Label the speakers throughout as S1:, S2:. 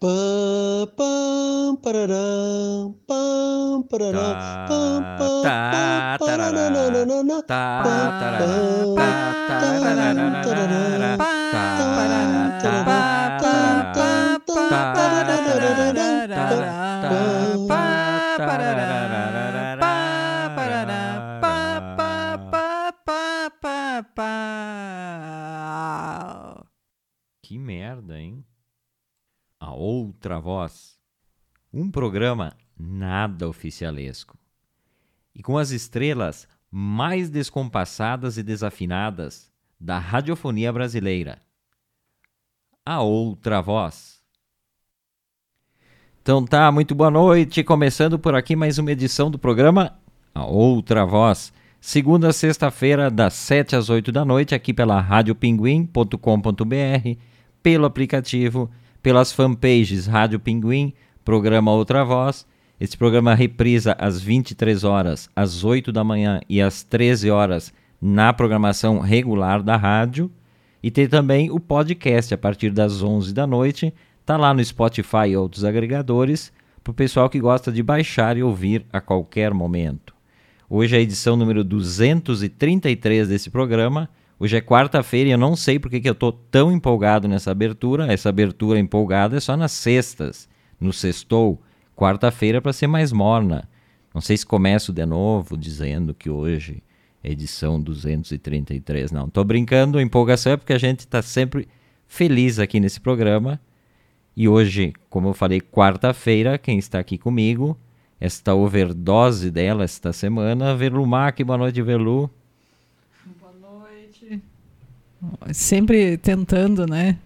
S1: Pam, pararam, pam, pararam, pam, pam, tá, tarará, tá, Que merda, hein? Outra Voz. Um programa nada oficialesco. E com as estrelas mais descompassadas e desafinadas da radiofonia brasileira. A Outra Voz. Então tá, muito boa noite. Começando por aqui mais uma edição do programa A Outra Voz. Segunda a sexta-feira, das 7 às 8 da noite, aqui pela radiopinguim.com.br, pelo aplicativo pelas fanpages Rádio Pinguim, programa Outra Voz. Esse programa reprisa às 23 horas, às 8 da manhã e às 13 horas na programação regular da rádio. E tem também o podcast a partir das 11 da noite. Tá lá no Spotify e outros agregadores para o pessoal que gosta de baixar e ouvir a qualquer momento. Hoje é a edição número 233 desse programa Hoje é quarta-feira e eu não sei porque que eu estou tão empolgado nessa abertura. Essa abertura empolgada é só nas sextas, no sextou. Quarta-feira para ser mais morna. Não sei se começo de novo dizendo que hoje é edição 233. Não, estou brincando. A empolgação é porque a gente está sempre feliz aqui nesse programa. E hoje, como eu falei, quarta-feira, quem está aqui comigo, esta overdose dela esta semana, Verlu Mac. Boa noite, Verlu.
S2: Sempre tentando, né?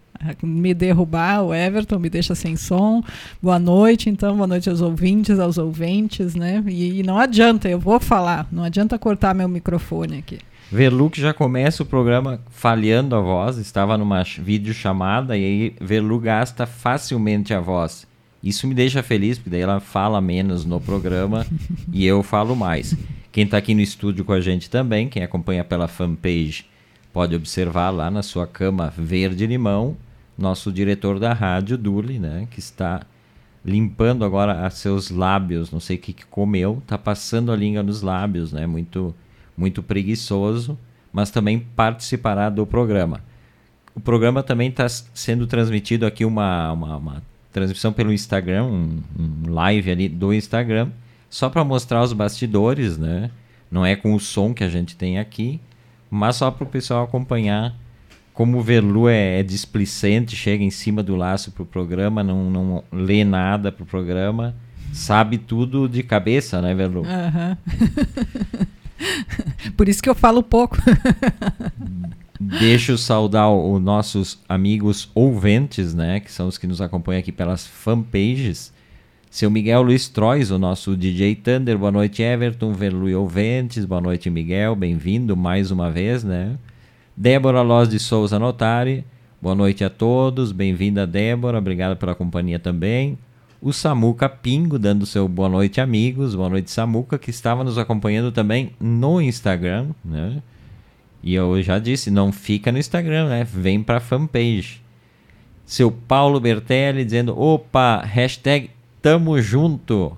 S2: Me derrubar, o Everton me deixa sem som. Boa noite, então, boa noite aos ouvintes, aos ouvintes, né? E, e não adianta, eu vou falar, não adianta cortar meu microfone aqui.
S1: Verlu que já começa o programa falhando a voz, estava numa videochamada e aí Verlu gasta facilmente a voz. Isso me deixa feliz, porque daí ela fala menos no programa e eu falo mais. Quem está aqui no estúdio com a gente também, quem acompanha pela fanpage pode observar lá na sua cama verde-limão, nosso diretor da rádio, Duli, né, que está limpando agora seus lábios, não sei o que, que comeu, está passando a língua nos lábios, né, muito, muito preguiçoso, mas também participará do programa. O programa também está sendo transmitido aqui uma, uma, uma, transmissão pelo Instagram, um, um live ali do Instagram, só para mostrar os bastidores, né? Não é com o som que a gente tem aqui, mas só para o pessoal acompanhar como o Verlu é, é displicente, chega em cima do laço para o programa, não, não lê nada para o programa, sabe tudo de cabeça, né, Verlu? Uhum.
S2: Por isso que eu falo pouco.
S1: Deixa eu saudar os nossos amigos ouvintes, né, que são os que nos acompanham aqui pelas fanpages. Seu Miguel Luiz Trois, o nosso DJ Thunder. Boa noite, Everton, Verlu e Ouventes. Boa noite, Miguel. Bem-vindo mais uma vez, né? Débora Loz de Souza Notari. Boa noite a todos. Bem-vinda, Débora. Obrigado pela companhia também. O Samuca Pingo, dando seu boa noite, amigos. Boa noite, Samuca, que estava nos acompanhando também no Instagram, né? E eu já disse, não fica no Instagram, né? Vem para a fanpage. Seu Paulo Bertelli dizendo, opa, hashtag Tamo Junto.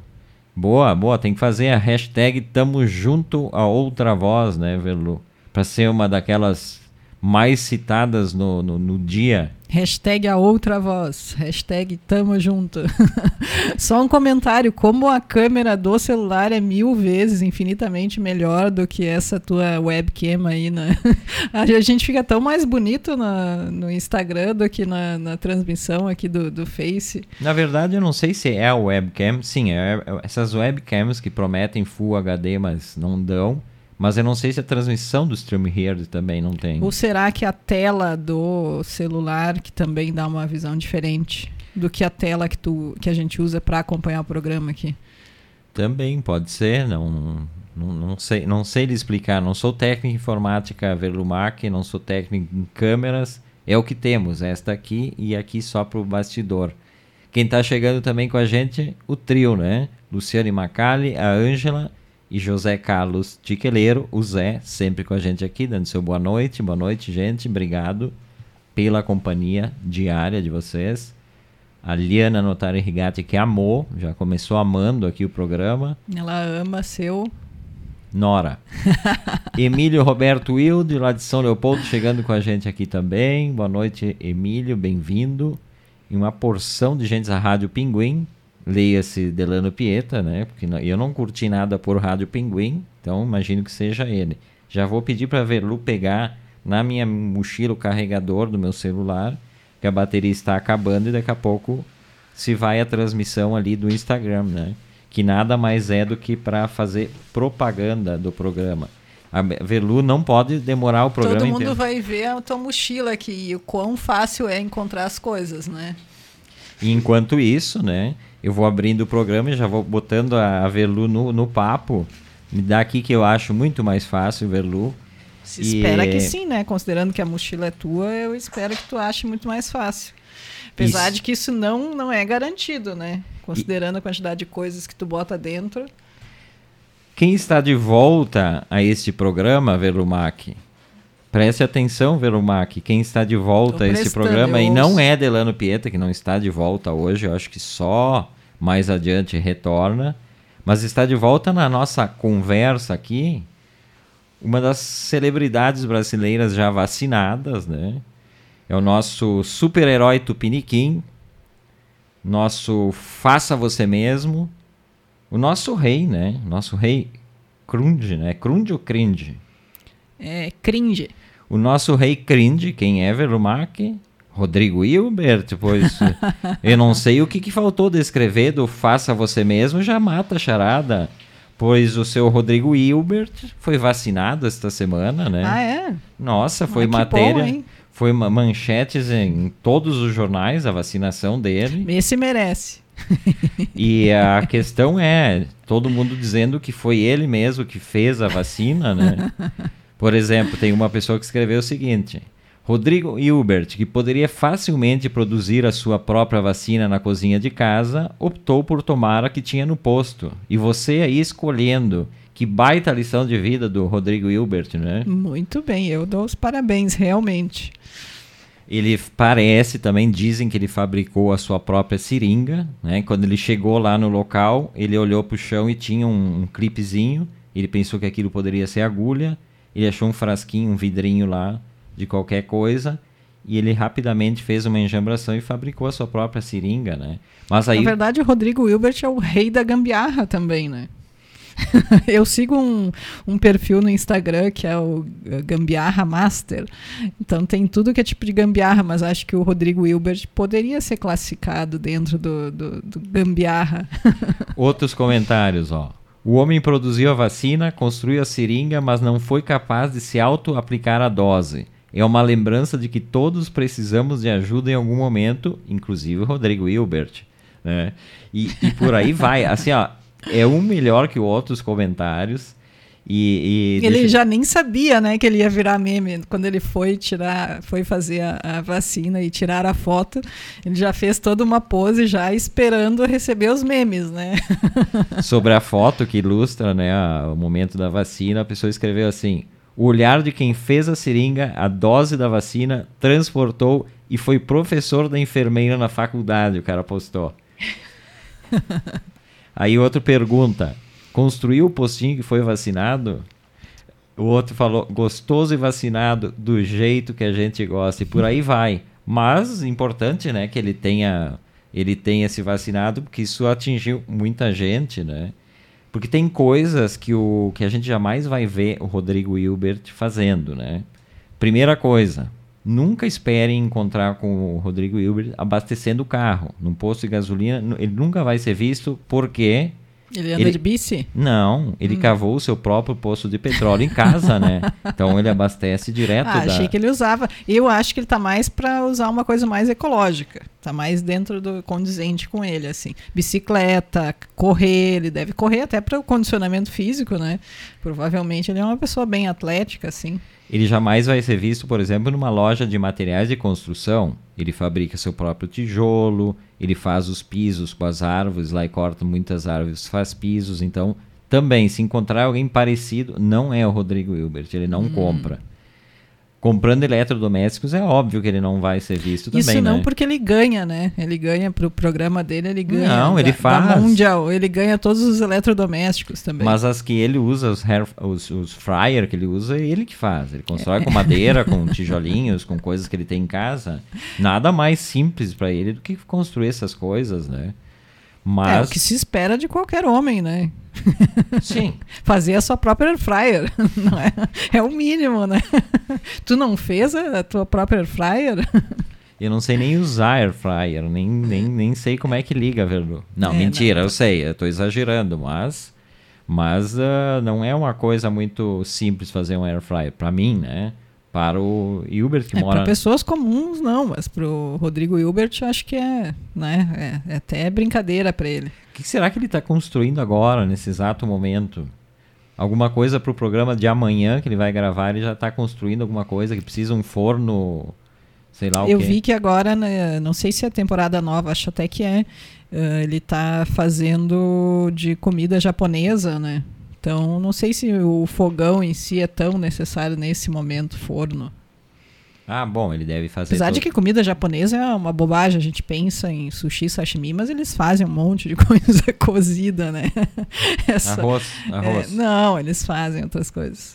S1: Boa, boa. Tem que fazer a hashtag Tamo Junto a outra voz, né, Velu? Para ser uma daquelas mais citadas no, no, no dia.
S2: Hashtag a outra voz. Hashtag tamo junto. Só um comentário: como a câmera do celular é mil vezes, infinitamente melhor do que essa tua webcam aí, né? A gente fica tão mais bonito na, no Instagram do que na, na transmissão aqui do, do Face.
S1: Na verdade, eu não sei se é a webcam. Sim, é, é essas webcams que prometem Full HD, mas não dão. Mas eu não sei se a transmissão do Stream Here também não tem.
S2: Ou será que a tela do celular que também dá uma visão diferente do que a tela que, tu, que a gente usa para acompanhar o programa aqui?
S1: Também pode ser, não Não, não, sei, não sei lhe explicar. Não sou técnico em informática Verlumac, não sou técnico em câmeras. É o que temos, esta aqui e aqui só para o bastidor. Quem está chegando também com a gente, o trio, né? Luciane Macali, a Ângela e José Carlos Tiqueleiro, o Zé, sempre com a gente aqui, dando seu boa noite. Boa noite, gente. Obrigado pela companhia diária de vocês. A Liana Notari Rigatti, que amou, já começou amando aqui o programa.
S2: Ela ama seu.
S1: Nora. Emílio Roberto Wilde, lá de São Leopoldo, chegando com a gente aqui também. Boa noite, Emílio, bem-vindo. E uma porção de gente da Rádio Pinguim, leia-se Delano Pieta, né? Porque eu não curti nada por Rádio Pinguim, então imagino que seja ele. Já vou pedir para Verlu pegar na minha mochila o carregador do meu celular, que a bateria está acabando e daqui a pouco se vai a transmissão ali do Instagram, né? Que nada mais é do que para fazer propaganda do programa. A Verlu não pode demorar o programa
S2: Todo mundo
S1: inteiro.
S2: vai ver a tua mochila aqui e o quão fácil é encontrar as coisas, né?
S1: E enquanto isso, né? Eu vou abrindo o programa e já vou botando a Verlu no, no papo. Me dá aqui que eu acho muito mais fácil, Verlu.
S2: Se espera e... que sim, né? Considerando que a mochila é tua, eu espero que tu ache muito mais fácil. Apesar isso. de que isso não, não é garantido, né? Considerando e... a quantidade de coisas que tu bota dentro.
S1: Quem está de volta a este programa, Velumac, preste atenção, Velumac, quem está de volta a esse programa, e não é Delano Pieta, que não está de volta hoje, eu acho que só mais adiante retorna, mas está de volta na nossa conversa aqui, uma das celebridades brasileiras já vacinadas, né? É o nosso super-herói Tupiniquim, nosso faça você mesmo, o nosso rei, né? Nosso rei Crunge, né? Crunge ou Cringe?
S2: É, cringe.
S1: O nosso rei Cringe, quem é Velumac? Rodrigo Hilbert, pois eu não sei o que, que faltou descrever do faça você mesmo, já mata a charada. Pois o seu Rodrigo Hilbert foi vacinado esta semana, né?
S2: Ah, é?
S1: Nossa, foi ah, matéria. Bom, foi manchetes em todos os jornais a vacinação dele.
S2: Esse merece.
S1: e a questão é, todo mundo dizendo que foi ele mesmo que fez a vacina, né? Por exemplo, tem uma pessoa que escreveu o seguinte: Rodrigo Hilbert, que poderia facilmente produzir a sua própria vacina na cozinha de casa, optou por tomar a que tinha no posto. E você aí escolhendo. Que baita lição de vida do Rodrigo Hilbert, né?
S2: Muito bem, eu dou os parabéns, realmente.
S1: Ele parece também, dizem que ele fabricou a sua própria seringa. Né? Quando ele chegou lá no local, ele olhou para o chão e tinha um, um clipezinho. Ele pensou que aquilo poderia ser agulha. Ele achou um frasquinho, um vidrinho lá de qualquer coisa. E ele rapidamente fez uma enjambração e fabricou a sua própria seringa, né?
S2: Mas aí... Na verdade, o Rodrigo Wilbert é o rei da gambiarra também, né? eu sigo um, um, perfil no Instagram que é o eh, Gambiarra Master. Então tem tudo que é tipo de gambiarra, mas acho que o Rodrigo Hilbert poderia ser classificado dentro do, do, do gambiarra.
S1: Outros comentários, ó. O homem produziu a vacina, construiu a seringa, mas não foi capaz de se auto-aplicar a dose. É uma lembrança de que todos precisamos de ajuda em algum momento, inclusive o Rodrigo Hilbert. Né? E, e por aí vai. Assim, ó, é um melhor que outros comentários. E,
S2: e ele deixa... já nem sabia, né, que ele ia virar meme quando ele foi tirar, foi fazer a, a, vacina e tirar a foto. Ele já fez toda uma pose já esperando receber os memes, né?
S1: Sobre a foto que ilustra, né, a, o momento da vacina, a pessoa escreveu assim: o olhar de quem fez a seringa, a dose da vacina, transportou e foi professor da enfermeira na faculdade. O cara postou. Aí outro pergunta: construiu o postinho que foi vacinado? O outro falou: gostoso e vacinado do jeito que a gente gosta. E por aí vai. Mas importante, né, que ele tenha ele tenha se vacinado, porque isso atingiu muita gente, né? Porque tem coisas que, o, que a gente jamais vai ver o Rodrigo Hilbert fazendo, né? Primeira coisa, nunca esperem encontrar com o Rodrigo Hilbert abastecendo o carro. Num posto de gasolina, ele nunca vai ser visto porque...
S2: Ele anda ele, de bici?
S1: Não, ele hum. cavou o seu próprio poço de petróleo em casa, né? Então ele abastece direto
S2: ah,
S1: da...
S2: achei que ele usava. Eu acho que ele tá mais para usar uma coisa mais ecológica. Tá mais dentro do condizente com ele, assim. Bicicleta, correr, ele deve correr até para o condicionamento físico, né? Provavelmente ele é uma pessoa bem atlética, assim.
S1: Ele jamais vai ser visto, por exemplo, numa loja de materiais de construção. Ele fabrica seu próprio tijolo, ele faz os pisos com as árvores, lá e corta muitas árvores, faz pisos. Então, também, se encontrar alguém parecido, não é o Rodrigo Hilbert, ele não hum. compra comprando eletrodomésticos, é óbvio que ele não vai ser visto também,
S2: Isso não
S1: né?
S2: porque ele ganha, né? Ele ganha pro programa dele, ele ganha.
S1: Não, ele
S2: da,
S1: faz.
S2: Da mundial, ele ganha todos os eletrodomésticos também.
S1: Mas as que ele usa, os, hair, os, os fryer que ele usa, é ele que faz. Ele constrói é. com madeira, com tijolinhos, com coisas que ele tem em casa. Nada mais simples para ele do que construir essas coisas, né? Mas...
S2: É o que se espera de qualquer homem, né?
S1: Sim.
S2: Fazer a sua própria air fryer, não é? É o mínimo, né? Tu não fez a tua própria air fryer?
S1: Eu não sei nem usar air fryer, nem, nem, nem sei como é que liga, Verdu. Não, é, mentira, não. eu sei, eu tô exagerando, mas mas uh, não é uma coisa muito simples fazer um air fryer para mim, né? Para o Hilbert que
S2: é,
S1: mora.
S2: Para pessoas comuns não, mas para o Rodrigo Hilbert acho que é, né? É, é até brincadeira para ele.
S1: O que será que ele está construindo agora nesse exato momento? Alguma coisa para o programa de amanhã que ele vai gravar? Ele já está construindo alguma coisa que precisa um forno, sei lá o
S2: Eu
S1: quê.
S2: vi que agora, né, não sei se é temporada nova, acho até que é. Uh, ele está fazendo de comida japonesa, né? Então, não sei se o fogão em si é tão necessário nesse momento, forno.
S1: Ah, bom, ele deve fazer.
S2: Apesar de que comida japonesa é uma bobagem, a gente pensa em sushi, sashimi, mas eles fazem um monte de coisa cozida, né?
S1: Essa, arroz, arroz.
S2: É, não, eles fazem outras coisas.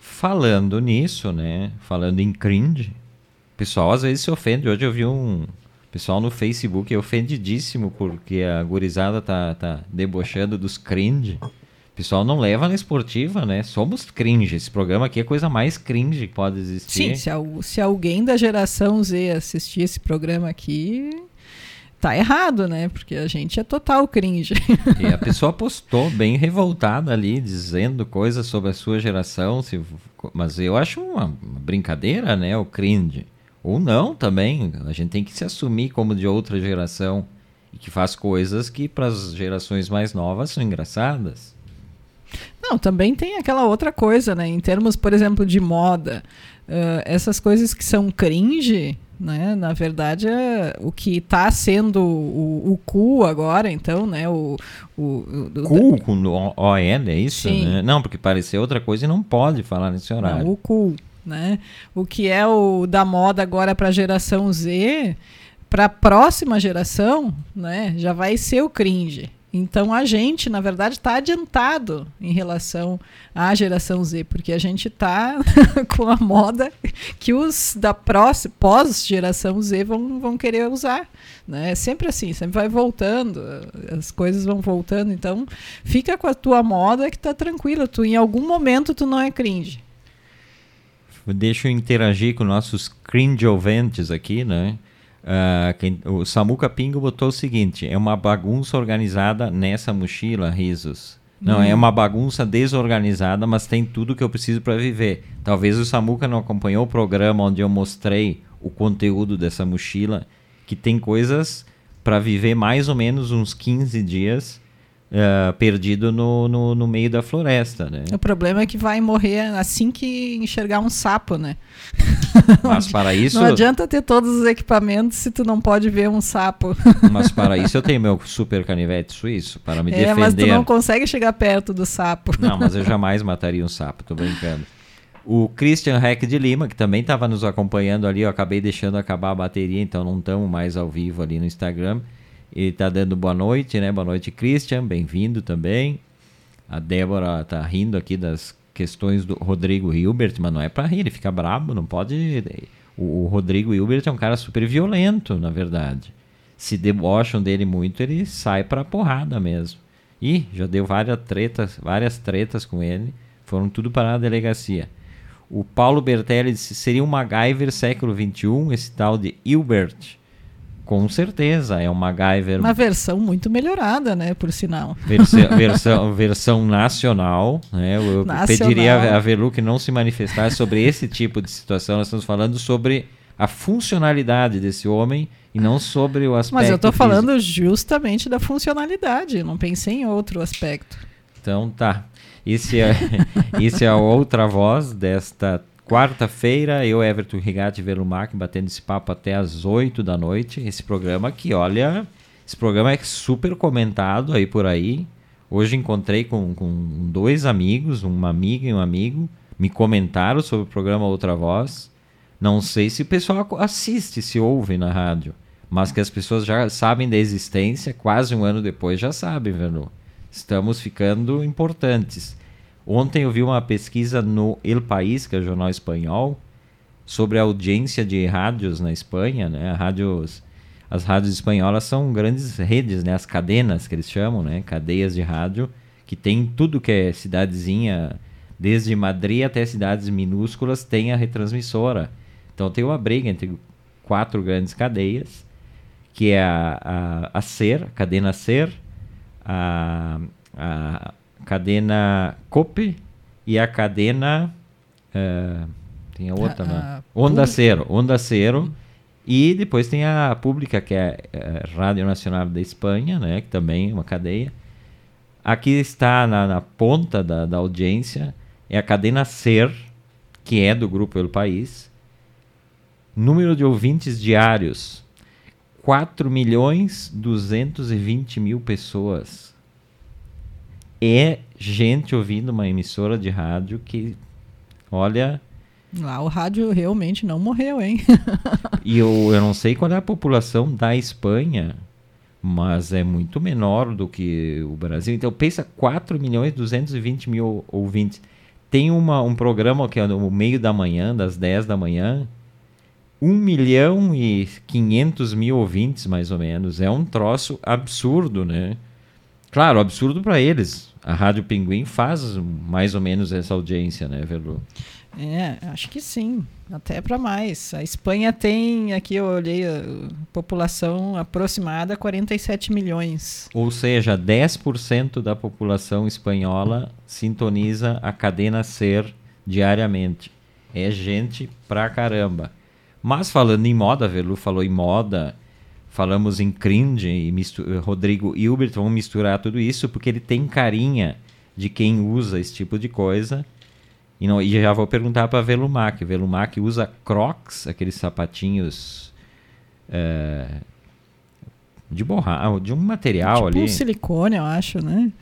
S1: Falando nisso, né? Falando em cringe, o pessoal às vezes se ofende. Hoje eu vi um pessoal no Facebook é ofendidíssimo porque a gurizada tá, tá debochando dos cringe. O pessoal não leva na esportiva, né? Somos cringe. Esse programa aqui é a coisa mais cringe que pode existir.
S2: Sim, se, se alguém da geração Z assistir esse programa aqui, tá errado, né? Porque a gente é total cringe.
S1: E a pessoa postou bem revoltada ali, dizendo coisas sobre a sua geração. Se, mas eu acho uma brincadeira, né? O cringe. Ou não também. A gente tem que se assumir como de outra geração e que faz coisas que para as gerações mais novas são engraçadas.
S2: Não, também tem aquela outra coisa, né? Em termos, por exemplo, de moda, uh, essas coisas que são cringe, né? Na verdade, é o que está sendo o, o cool agora, então, né? O, o,
S1: o da... com OL, é isso? Né? Não, porque parecer outra coisa e não pode falar nesse horário.
S2: Não, o cool. Né? O que é o da moda agora para a geração Z, para a próxima geração, né, já vai ser o cringe. Então a gente, na verdade, está adiantado em relação à geração Z, porque a gente está com a moda que os da pós-geração Z vão, vão querer usar. Né? É sempre assim, sempre vai voltando, as coisas vão voltando. Então fica com a tua moda que está tranquila. Tu, em algum momento tu não é cringe.
S1: Deixa eu interagir com nossos cringe ouvintes aqui, né? Uh, quem, o Samuca Pingo botou o seguinte: é uma bagunça organizada nessa mochila, risos. Não, hum. é uma bagunça desorganizada, mas tem tudo que eu preciso para viver. Talvez o Samuca não acompanhou o programa onde eu mostrei o conteúdo dessa mochila, que tem coisas para viver mais ou menos uns 15 dias Uh, perdido no, no, no, meio da floresta, né?
S2: O problema é que vai morrer assim que enxergar um sapo, né?
S1: Mas para isso...
S2: Não adianta ter todos os equipamentos se tu não pode ver um sapo.
S1: Mas para isso eu tenho meu super canivete suíço, para me é, defender.
S2: mas tu não consegue chegar perto do sapo.
S1: Não, mas eu jamais mataria um sapo, tô brincando. O Christian Heck de Lima, que também estava nos acompanhando ali, eu acabei deixando acabar a bateria, então não estamos mais ao vivo ali no Instagram. Ele tá dando boa noite, né? Boa noite, Christian. Bem-vindo também. A Débora tá rindo aqui das questões do Rodrigo Hilbert, mas não é para rir, ele fica brabo, não pode. O, Rodrigo Hilbert é um cara super violento, na verdade. Se debocham dele muito, ele sai pra porrada mesmo. E já deu várias tretas, várias tretas com ele. Foram tudo para a delegacia. O Paulo Bertelli disse: seria um MacGyver século XXI, esse tal de Hilbert. Com certeza, é um MacGyver.
S2: Uma versão muito melhorada, né? Por sinal.
S1: Versão, versão, versão nacional. Né? Eu nacional. pediria a Velu que não se manifestasse sobre esse tipo de situação. Nós estamos falando sobre a funcionalidade desse homem e não sobre o aspecto.
S2: Mas eu estou falando justamente da funcionalidade, não pensei em outro aspecto.
S1: Então tá. Esse é, esse é a outra voz desta quarta-feira. Eu, Everton Rigatti Velumac, batendo esse papo até as 8 da noite. Esse programa que, olha, esse programa é super comentado aí por aí. Hoje encontrei com, com dois amigos, uma amiga e um amigo, me comentaram sobre o programa Outra Voz. Não sei se o pessoal assiste, se ouve na rádio, mas que as pessoas já sabem da existência, quase um ano depois já sabem, Verno. Estamos ficando importantes. Ontem eu vi uma pesquisa no El País, que é o jornal espanhol, sobre a audiência de rádios na Espanha, né? Rádios, as rádios espanholas são grandes redes, né? As cadenas que eles chamam, né? Cadeias de rádio que tem tudo que é cidadezinha, desde Madrid até cidades minúsculas, tem a retransmissora. Então tem uma briga entre quatro grandes cadeias, que é a, a, a SER, a cadena SER, a, a cadena COPE e a cadena. Uh, tem a outra, né? Onda Cero. Onda Cero. E depois tem a pública, que é a Rádio Nacional da Espanha, né? que também é uma cadeia. Aqui está na, na ponta da, da audiência, é a cadena SER, que é do Grupo El País. Número de ouvintes diários: 4 milhões 220 mil pessoas. É gente ouvindo uma emissora de rádio que, olha.
S2: Lá o rádio realmente não morreu, hein?
S1: e eu, eu não sei qual é a população da Espanha, mas é muito menor do que o Brasil. Então pensa 4 milhões 220 mil ouvintes. Tem uma, um programa que é no meio da manhã, das 10 da manhã, 1 milhão e 500 mil ouvintes, mais ou menos. É um troço absurdo, né? Claro, absurdo para eles. A Rádio Pinguim faz mais ou menos essa audiência, né, Verlu?
S2: É, acho que sim. Até para mais. A Espanha tem, aqui eu olhei, a população aproximada 47 milhões.
S1: Ou seja, 10% da população espanhola sintoniza a cadena Ser diariamente. É gente pra caramba. Mas falando em moda, Verlu falou em moda, falamos em cringe e Rodrigo Hilbert, vamos misturar tudo isso porque ele tem carinha de quem usa esse tipo de coisa. E, não, e já vou perguntar para Velumac. Velumac usa Crocs, aqueles sapatinhos é, de borracha, de um material
S2: tipo
S1: ali.
S2: Um silicone, eu acho, né?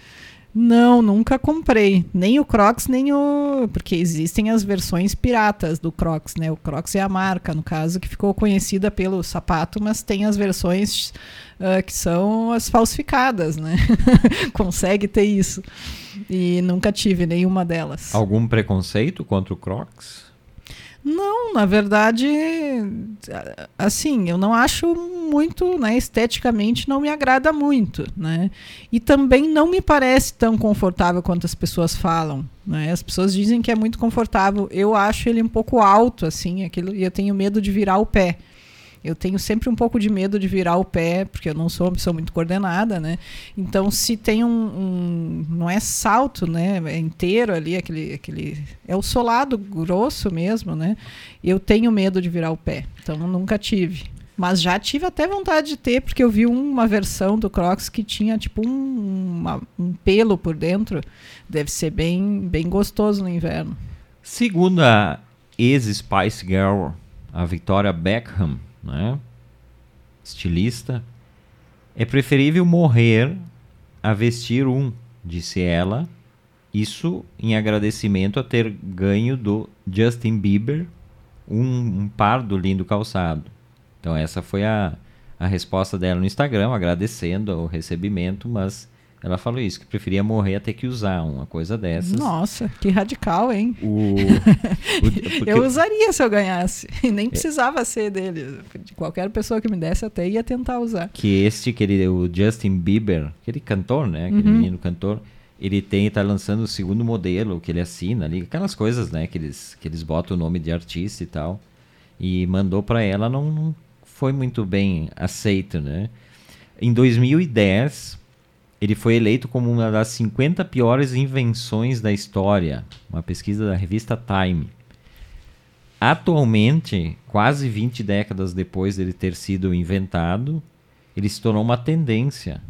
S2: Não, nunca comprei. Nem o Crocs, nem o. Porque existem as versões piratas do Crocs, né? O Crocs é a marca, no caso, que ficou conhecida pelo sapato, mas tem as versões uh, que são as falsificadas, né? Consegue ter isso. E nunca tive nenhuma delas.
S1: Algum preconceito contra o Crocs?
S2: Não, na verdade, assim, eu não acho muito, né, esteticamente não me agrada muito, né? E também não me parece tão confortável quanto as pessoas falam, né? As pessoas dizem que é muito confortável. Eu acho ele um pouco alto assim, aquilo e eu tenho medo de virar o pé. Eu tenho sempre um pouco de medo de virar o pé, porque eu não sou uma pessoa muito coordenada, né? Então, se tem um, um não é salto, né? É inteiro ali, aquele, aquele, é o solado grosso mesmo, né? Eu tenho medo de virar o pé. Então, nunca tive. Mas já tive até vontade de ter, porque eu vi uma versão do Crocs que tinha tipo um, uma, um pelo por dentro. Deve ser bem, bem gostoso no inverno.
S1: Segundo a ex-Spice Girl, a Victoria Beckham, né? estilista, é preferível morrer a vestir um, disse ela, isso em agradecimento a ter ganho do Justin Bieber um, um par do lindo calçado. Então essa foi a, a resposta dela no Instagram, agradecendo o recebimento, mas ela falou isso, que preferia morrer a ter que usar uma coisa dessas.
S2: Nossa, que radical, hein?
S1: O,
S2: o eu usaria se eu ganhasse. E nem precisava é. ser dele. De qualquer pessoa que me desse, até ia tentar usar.
S1: Que este, que ele, o Justin Bieber, aquele cantor, né? Aquele uhum. menino cantor, ele tem, tá lançando o segundo modelo que ele assina ali. Aquelas coisas, né? Que eles, que eles botam o nome de artista e tal. E mandou para ela, não, não foi muito bem aceito, né? Em 2010 ele foi eleito como uma das 50 piores invenções da história, uma pesquisa da revista Time. Atualmente, quase 20 décadas depois dele ter sido inventado, ele se tornou uma tendência.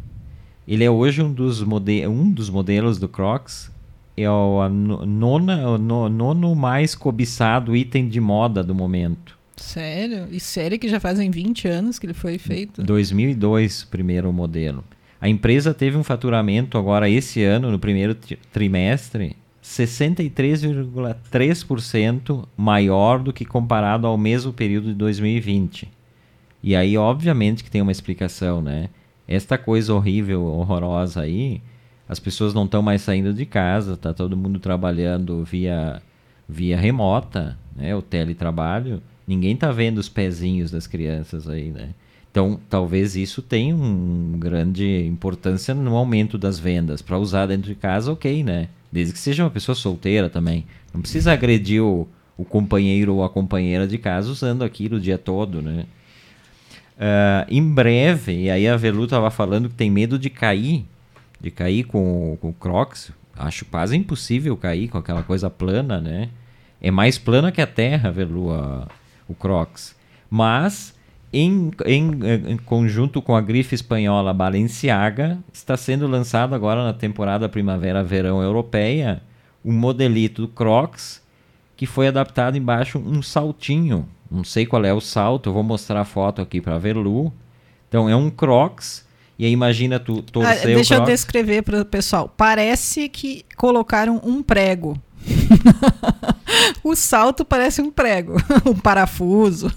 S1: Ele é hoje um dos, mode um dos modelos do Crocs, é o nona, o nono mais cobiçado item de moda do momento.
S2: Sério? E sério que já fazem 20 anos que ele foi feito?
S1: 2002, primeiro modelo. A empresa teve um faturamento agora esse ano, no primeiro trimestre, 63,3% maior do que comparado ao mesmo período de 2020. E aí, obviamente, que tem uma explicação, né? Esta coisa horrível, horrorosa aí, as pessoas não estão mais saindo de casa, tá todo mundo trabalhando via, via remota, né? O teletrabalho. Ninguém tá vendo os pezinhos das crianças aí, né? Então, talvez isso tenha uma grande importância no aumento das vendas. Para usar dentro de casa, ok, né? Desde que seja uma pessoa solteira também. Não precisa agredir o, o companheiro ou a companheira de casa usando aquilo o dia todo, né? Uh, em breve, e aí a Velu estava falando que tem medo de cair, de cair com, com o Crocs. Acho quase impossível cair com aquela coisa plana, né? É mais plana que a Terra, Velu, a, o Crocs. Mas em, em, em, conjunto com a grife espanhola Balenciaga, está sendo lançado agora na temporada Primavera-Verão Europeia um modelito do Crocs que foi adaptado embaixo um saltinho. Não sei qual é o salto, eu vou mostrar a foto aqui para ver Lu. Então é um Crocs e aí imagina tu torcer
S2: ah, Deixa
S1: o
S2: Crocs. eu descrever para o pessoal. Parece que colocaram um prego o salto parece um prego, um parafuso.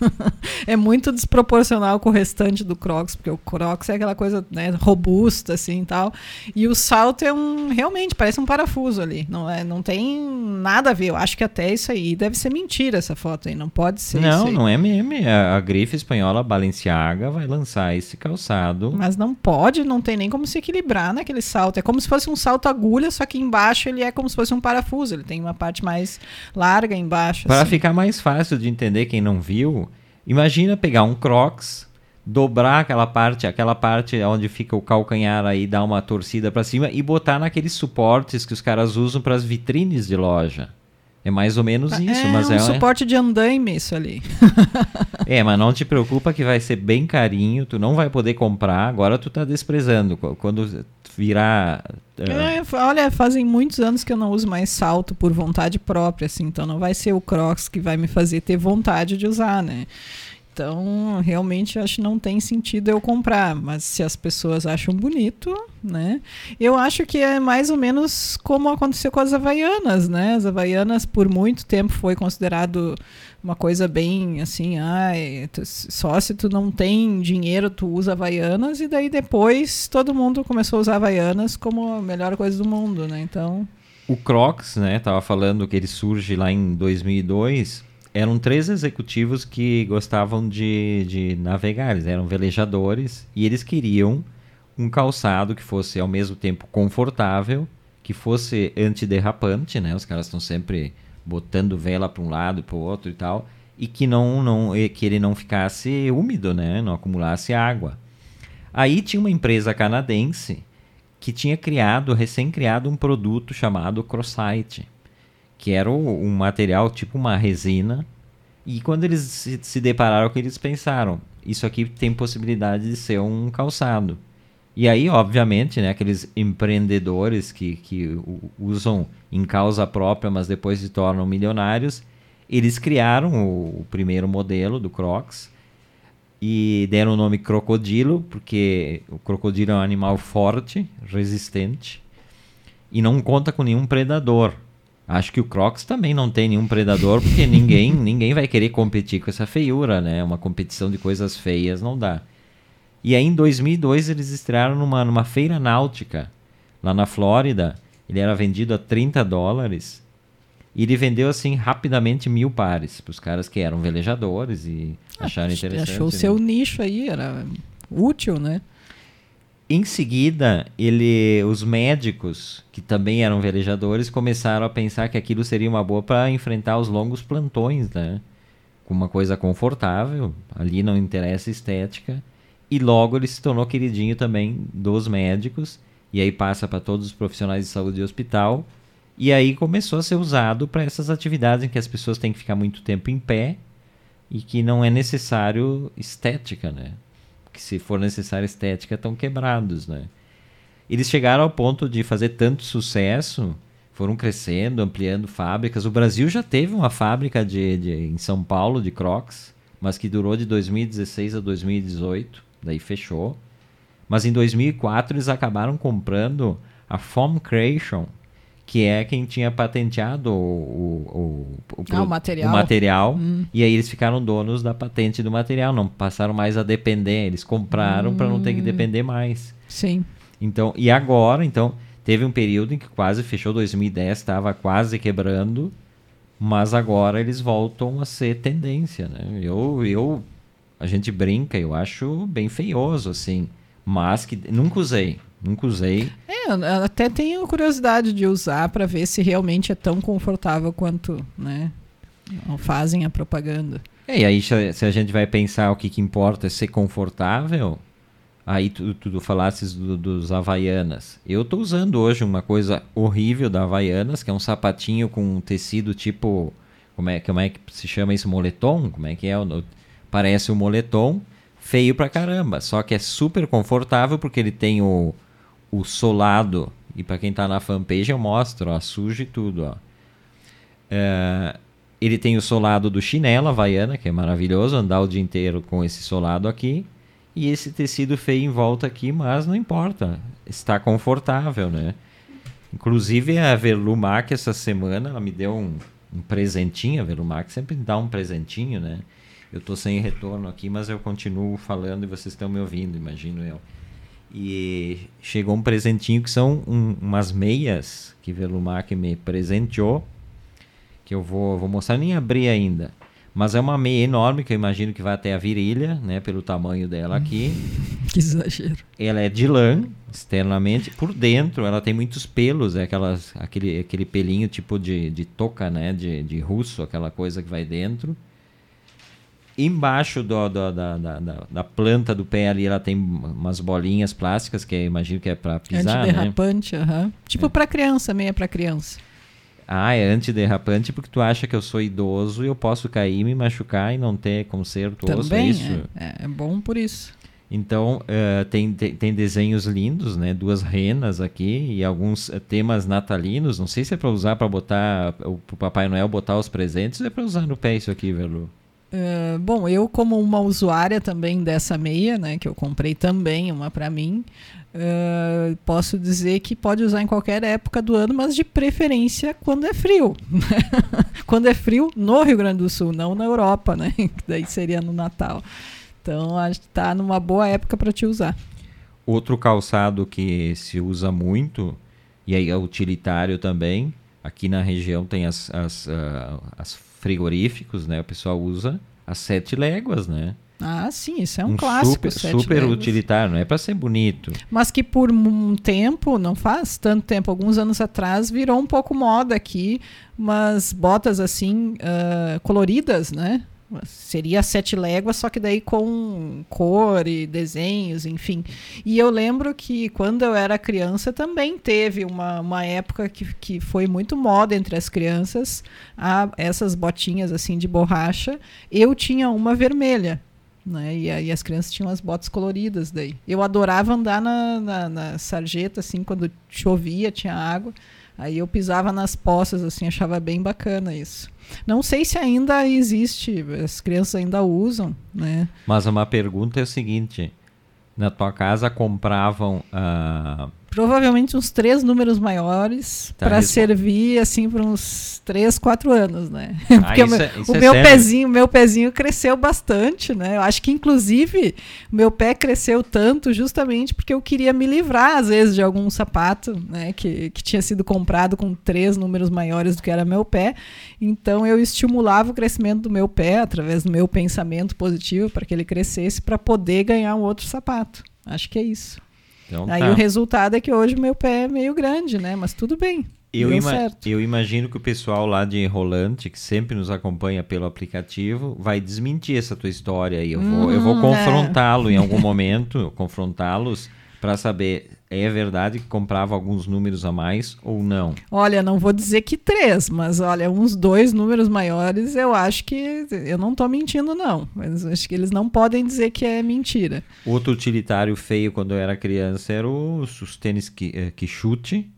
S2: é muito desproporcional com o restante do Crocs, porque o Crocs é aquela coisa né, robusta assim tal. E o salto é um realmente parece um parafuso ali. Não é, não tem nada a ver. Eu acho que até isso aí deve ser mentira essa foto aí. Não pode ser.
S1: Não, não é meme. A, a grife espanhola Balenciaga vai lançar esse calçado.
S2: Mas não pode, não tem nem como se equilibrar naquele salto. É como se fosse um salto agulha, só que embaixo ele é como se fosse um parafuso. Ele tem uma parte mais larga embaixo.
S1: Para
S2: assim.
S1: ficar mais fácil de entender quem não viu, imagina pegar um Crocs, dobrar aquela parte, aquela parte onde fica o calcanhar aí, dar uma torcida para cima e botar naqueles suportes que os caras usam para as vitrines de loja. É mais ou menos ah, isso,
S2: é
S1: mas
S2: um
S1: é
S2: um suporte de andaime isso ali.
S1: é, mas não te preocupa que vai ser bem carinho, tu não vai poder comprar, agora tu tá desprezando. Quando virar.
S2: Uh... É, olha, fazem muitos anos que eu não uso mais salto por vontade própria, assim, então não vai ser o Crocs que vai me fazer ter vontade de usar, né? Então, realmente acho que não tem sentido eu comprar, mas se as pessoas acham bonito, né? Eu acho que é mais ou menos como aconteceu com as havaianas, né? As havaianas por muito tempo foi considerado uma coisa bem assim, ai, só se tu não tem dinheiro tu usa havaianas e daí depois todo mundo começou a usar havaianas como a melhor coisa do mundo, né? Então,
S1: o Crocs, né, tava falando que ele surge lá em 2002 eram três executivos que gostavam de, de navegar, eles eram velejadores e eles queriam um calçado que fosse ao mesmo tempo confortável, que fosse antiderrapante, né? Os caras estão sempre botando vela para um lado e para o outro e tal, e que não, não que ele não ficasse úmido, né? Não acumulasse água. Aí tinha uma empresa canadense que tinha criado, recém-criado um produto chamado Crossite que era um material tipo uma resina. E quando eles se, se depararam com eles pensaram, isso aqui tem possibilidade de ser um calçado. E aí, obviamente, né, aqueles empreendedores que, que usam em causa própria, mas depois se tornam milionários, eles criaram o, o primeiro modelo do Crocs e deram o nome crocodilo, porque o crocodilo é um animal forte, resistente, e não conta com nenhum predador. Acho que o Crocs também não tem nenhum predador, porque ninguém, ninguém vai querer competir com essa feiura, né? Uma competição de coisas feias não dá. E aí em 2002 eles estrearam numa, numa feira náutica, lá na Flórida. Ele era vendido a 30 dólares. E ele vendeu assim rapidamente mil pares para os caras que eram velejadores e ah, acharam interessante.
S2: Achou o
S1: né?
S2: seu nicho aí, era útil, né?
S1: Em seguida, ele, os médicos, que também eram velejadores, começaram a pensar que aquilo seria uma boa para enfrentar os longos plantões, né? Com uma coisa confortável, ali não interessa estética. E logo ele se tornou queridinho também dos médicos, e aí passa para todos os profissionais de saúde e hospital. E aí começou a ser usado para essas atividades em que as pessoas têm que ficar muito tempo em pé e que não é necessário estética, né? Que se for necessária estética, estão quebrados, né? Eles chegaram ao ponto de fazer tanto sucesso, foram crescendo, ampliando fábricas. O Brasil já teve uma fábrica de, de em São Paulo de Crocs, mas que durou de 2016 a 2018, daí fechou. Mas em 2004 eles acabaram comprando a Foam Creation, que é quem tinha patenteado o, o,
S2: o, ah, o material,
S1: o material hum. e aí eles ficaram donos da patente do material, não passaram mais a depender, eles compraram hum. para não ter que hum. depender mais.
S2: Sim.
S1: Então, e agora, então, teve um período em que quase fechou 2010, estava quase quebrando, mas agora eles voltam a ser tendência, né? Eu, eu a gente brinca, eu acho bem feioso assim, mas que nunca usei, Nunca usei.
S2: É, até tenho curiosidade de usar para ver se realmente é tão confortável quanto, né? Fazem a propaganda.
S1: É, e aí se a gente vai pensar o que, que importa é ser confortável, aí tu, tu, tu falasses do, dos Havaianas. Eu tô usando hoje uma coisa horrível da Havaianas, que é um sapatinho com um tecido tipo. Como é, como é que se chama isso? Moletom? Como é que é? Parece um moletom. Feio pra caramba. Só que é super confortável porque ele tem o, o solado, e para quem está na fanpage eu mostro, ó, sujo e tudo, ó. É, ele tem o solado do chinelo havaiana, que é maravilhoso, andar o dia inteiro com esse solado aqui. E esse tecido feio em volta aqui, mas não importa, está confortável, né? Inclusive a Verlumac essa semana, ela me deu um, um presentinho, a Verlumac sempre dá um presentinho, né? Eu estou sem retorno aqui, mas eu continuo falando e vocês estão me ouvindo, imagino eu. E chegou um presentinho que são um, umas meias que Velumac me presenteou. Que eu vou, vou mostrar, nem abrir ainda. Mas é uma meia enorme que eu imagino que vai até a virilha, né? Pelo tamanho dela aqui.
S2: que exagero.
S1: Ela é de lã, externamente. Por dentro, ela tem muitos pelos, é aquelas, aquele, aquele pelinho tipo de, de toca, né? De, de russo, aquela coisa que vai dentro. Embaixo do, do, da, da, da, planta do pé ali, ela tem umas bolinhas plásticas, que imagino que é para pisar,
S2: Antiderrapante,
S1: né?
S2: Uhum. Tipo é. para criança, meia para criança.
S1: Ah, é antiderrapante porque tu acha que eu sou idoso e eu posso cair, me machucar e não ter conserto
S2: Também,
S1: osso, é
S2: isso? É, é bom por isso.
S1: Então, uh, tem, tem, tem, desenhos lindos, né? Duas renas aqui e alguns uh, temas natalinos. Não sei se é para usar para botar o Papai Noel botar os presentes ou é para usar no pé isso aqui, Velu.
S2: Uh, bom, eu como uma usuária também dessa meia, né, que eu comprei também uma para mim, uh, posso dizer que pode usar em qualquer época do ano, mas de preferência quando é frio. quando é frio no Rio Grande do Sul, não na Europa, né? Daí seria no Natal. Então acho que está numa boa época para te usar.
S1: Outro calçado que se usa muito e aí é utilitário também. Aqui na região tem as, as, uh, as frigoríficos, né? O pessoal usa as sete léguas, né?
S2: Ah, sim, isso é um, um clássico.
S1: Super, super utilitário, não é para ser bonito.
S2: Mas que por um tempo, não faz tanto tempo, alguns anos atrás, virou um pouco moda aqui, umas botas assim, uh, coloridas, né? Seria sete léguas, só que daí com cor e desenhos, enfim. E eu lembro que quando eu era criança também teve uma, uma época que, que foi muito moda entre as crianças, a, essas botinhas assim de borracha. Eu tinha uma vermelha. Né? E aí as crianças tinham as botas coloridas daí. Eu adorava andar na, na, na sarjeta, assim, quando chovia, tinha água. Aí eu pisava nas poças, assim, achava bem bacana isso. Não sei se ainda existe, as crianças ainda usam, né?
S1: Mas uma pergunta é o seguinte: na tua casa compravam uh,
S2: provavelmente uns três números maiores tá para servir assim por uns três, quatro anos, né?
S1: Ah, Porque o meu, é, o
S2: é meu pezinho, meu pezinho cresceu bastante, né? Eu acho que inclusive o meu pé cresceu tanto justamente porque eu queria me livrar às vezes de algum sapato, né? Que, que tinha sido comprado com três números maiores do que era meu pé. Então eu estimulava o crescimento do meu pé através do meu pensamento positivo para que ele crescesse para poder ganhar um outro sapato. Acho que é isso. Então, Aí tá. o resultado é que hoje meu pé é meio grande, né? Mas tudo bem.
S1: Eu, ima eu, imagino que o pessoal lá de Rolante, que sempre nos acompanha pelo aplicativo, vai desmentir essa tua história aí. Eu vou, hum, eu vou hum, é. confrontá-lo é. em algum momento, confrontá-los para saber é verdade que comprava alguns números a mais ou não?
S2: Olha, não vou dizer que três, mas olha, uns dois números maiores, eu acho que eu não estou mentindo não, mas acho que eles não podem dizer que é mentira.
S1: Outro utilitário feio quando eu era criança era os, os tênis que, eh, que chute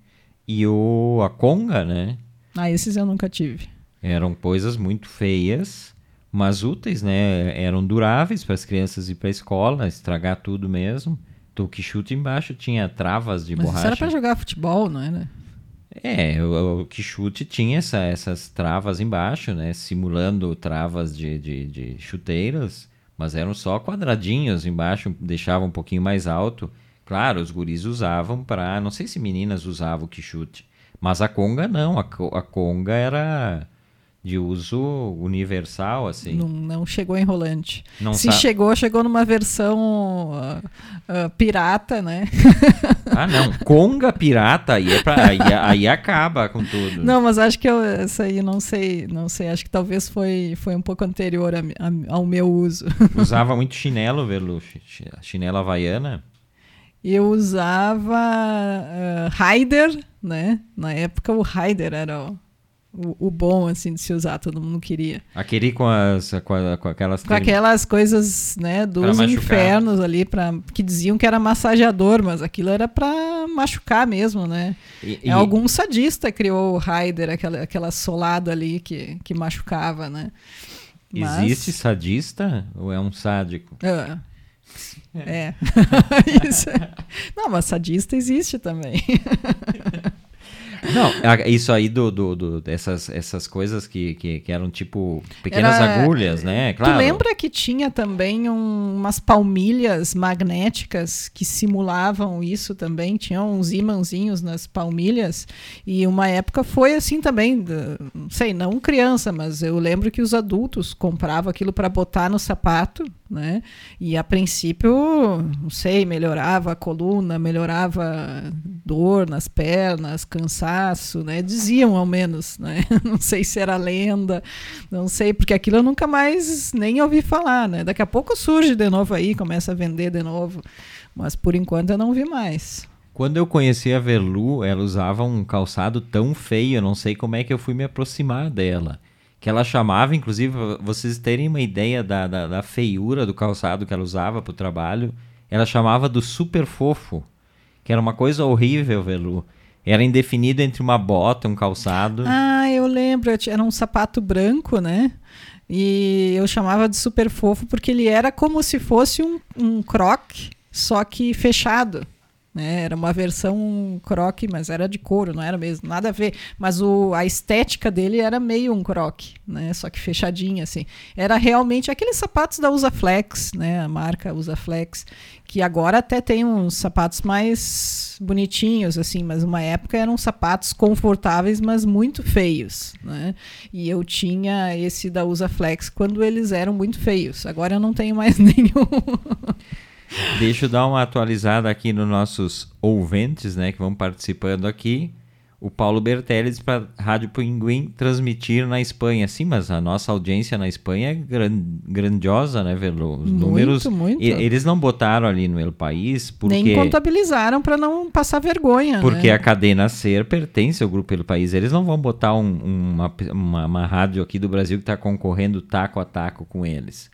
S1: e o a conga, né?
S2: Ah, esses eu nunca tive.
S1: Eram coisas muito feias, mas úteis, né? Eram duráveis para as crianças ir para a escola, estragar tudo mesmo. Então, o que chute embaixo tinha travas de
S2: Mas isso
S1: borracha.
S2: era para jogar futebol, não era?
S1: É, o, o que chute tinha essa- essas travas embaixo, né? Simulando travas de, de, de chuteiras, mas eram só quadradinhos embaixo, deixavam um pouquinho mais alto. Claro, os guris usavam para. Não sei se meninas usavam o que chute, mas a conga não. A, a conga era de uso universal, assim.
S2: Não, não chegou em rolante.
S1: Não
S2: Se chegou, chegou numa versão ah, ah, pirata, né?
S1: Ah, não. Conga pirata, aí, é pra, aí, aí acaba com tudo.
S2: Não, mas acho que eu, essa aí não sei, não sei. Acho que talvez foi, foi um pouco anterior a a- ao meu uso.
S1: Usava muito chinelo, Veluche. Chi- Chinelo havaiana.
S2: Eu usava ah, Raider, né? Na época o Raider era o, o, o bom, assim, de se usar, todo mundo queria.
S1: Aquele com, as, com, a- com aquelas...
S2: Com aquelas coisas, né, dos infernos ali, pra, que diziam que era massageador, mas aquilo era pra machucar mesmo, né?
S1: E,
S2: É, algum sadista criou o Raider, aquela, aquela solada ali que, que machucava, né? Mas-
S1: Existe sadista ou é um sádico?
S2: Ah. É. Isso. Não, mas sadista existe também.
S1: Não, isso aí do, do, do- dessas essas coisas que, que, que eram tipo pequenas
S2: Era-
S1: agulhas, né? Claro.
S2: Tu lembra que tinha também um- umas palmilhas magnéticas que simulavam isso também? Tinha uns imãzinhos nas palmilhas. E uma época foi assim também, não sei, não criança, mas eu lembro que os adultos compravam aquilo para botar no sapato, né? E a princípio, não sei, melhorava a coluna, melhorava dor nas pernas, cansaço, né? Diziam ao menos, né? Não sei se era lenda, não sei, porque aquilo eu nunca mais nem ouvi falar, né? Daqui a pouco surge de novo aí, começa a vender de novo, mas por enquanto eu não vi mais.
S1: Quando eu conheci a Verlu, ela usava um calçado tão feio, eu não sei como é que eu fui me aproximar dela. Que ela chamava, inclusive, vocês terem uma ideia da, da, da feiura do calçado que ela usava pro trabalho, ela chamava do super fofo, que era uma coisa horrível, Verlu. Era indefinido entre uma bota um calçado.
S2: Ah, eu lembro, era um sapato branco, né? E eu chamava de super fofo porque ele era como se fosse um, um croque, só que fechado. Né? Era uma versão croque, mas era de couro, não era mesmo, nada a ver. Mas o, a estética dele era meio um croque, né? Só que fechadinho, assim. Era realmente aqueles sapatos da Usaflex, né? A marca Usaflex, que agora até tem uns sapatos mais bonitinhos, assim, mas uma época eram sapatos confortáveis, mas muito feios, né? E eu tinha esse da Usaflex quando eles eram muito feios. Agora eu não tenho mais nenhum.
S1: Deixa eu dar uma atualizada aqui nos nossos ouvintes, né, que vão participando aqui. O Paulo Bertelli diz para Rádio Pinguim transmitir na Espanha. Sim, mas a nossa audiência na Espanha é gran- grandiosa, né, Velo? Os
S2: Muito,
S1: números.
S2: muito.
S1: e- Eles não botaram ali no El País porque.
S2: Nem contabilizaram para não passar vergonha.
S1: Porque
S2: né?
S1: a cadena Ser pertence ao Grupo El País. Eles não vão botar um- uma, uma, uma rádio aqui do Brasil que está concorrendo taco a taco com eles.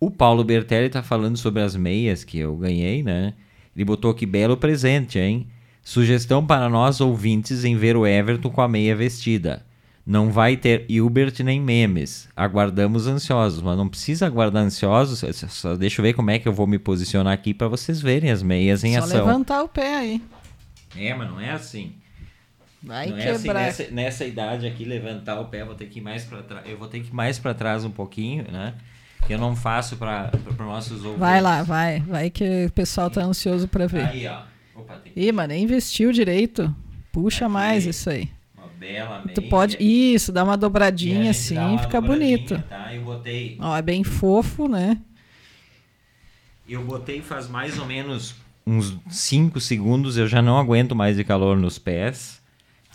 S1: O Paulo Bertelli está falando sobre as meias que eu ganhei, né? Ele botou que belo presente, hein? Sugestão para nós ouvintes em ver o Everton com a meia vestida. Não vai ter Hilbert nem memes. Aguardamos ansiosos, mas não precisa aguardar ansiosos. Só- Só deixa eu ver como é que eu vou me posicionar aqui para vocês verem as meias em
S2: Só
S1: ação.
S2: levantar o pé aí.
S1: É, mas não é assim.
S2: Vai
S1: não é assim,
S2: quebrar.
S1: nessa, nessa idade aqui, levantar o pé, vou ter que ir mais para trás. Eu vou ter que ir mais para trás um pouquinho, né? Que eu não faço para os nossos ouvintes.
S2: Vai lá, vai. Vai que o pessoal tá ansioso para ver.
S1: Aí, ó. Opa, tem
S2: Ih, mas nem investiu direito. Puxa
S1: Aqui.
S2: mais isso aí.
S1: uma bela meia.
S2: Tu pode. Isso, dá uma dobradinha assim,
S1: uma
S2: fica
S1: dobradinha,
S2: bonito.
S1: Tá? Eu botei,
S2: Ó, é bem fofo, né?
S1: eu botei faz mais ou menos uns 5 segundos, eu já não aguento mais de calor nos pés.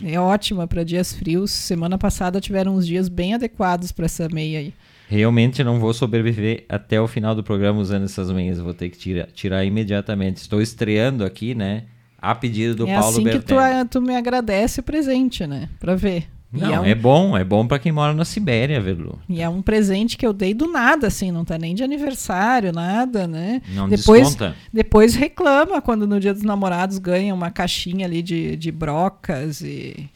S2: É ótima para dias frios. Semana passada tiveram uns dias bem adequados para essa meia aí.
S1: Realmente não vou sobreviver até o final do programa usando essas meias. Vou ter que tira- tirar imediatamente. Estou estreando aqui, né? a pedido do
S2: é
S1: Paulo
S2: assim que tu,
S1: Bertelli.
S2: tu me agradece o presente, né? Pra ver. E
S1: Não,
S2: é um-
S1: é bom, é bom pra quem mora na Sibéria, Verlu.
S2: E é um presente que eu dei do nada, assim, não tá nem de aniversário, nada, né?
S1: Não
S2: Depois-
S1: desconta.
S2: Depois reclama quando no dia dos namorados ganha uma caixinha ali de, de brocas e,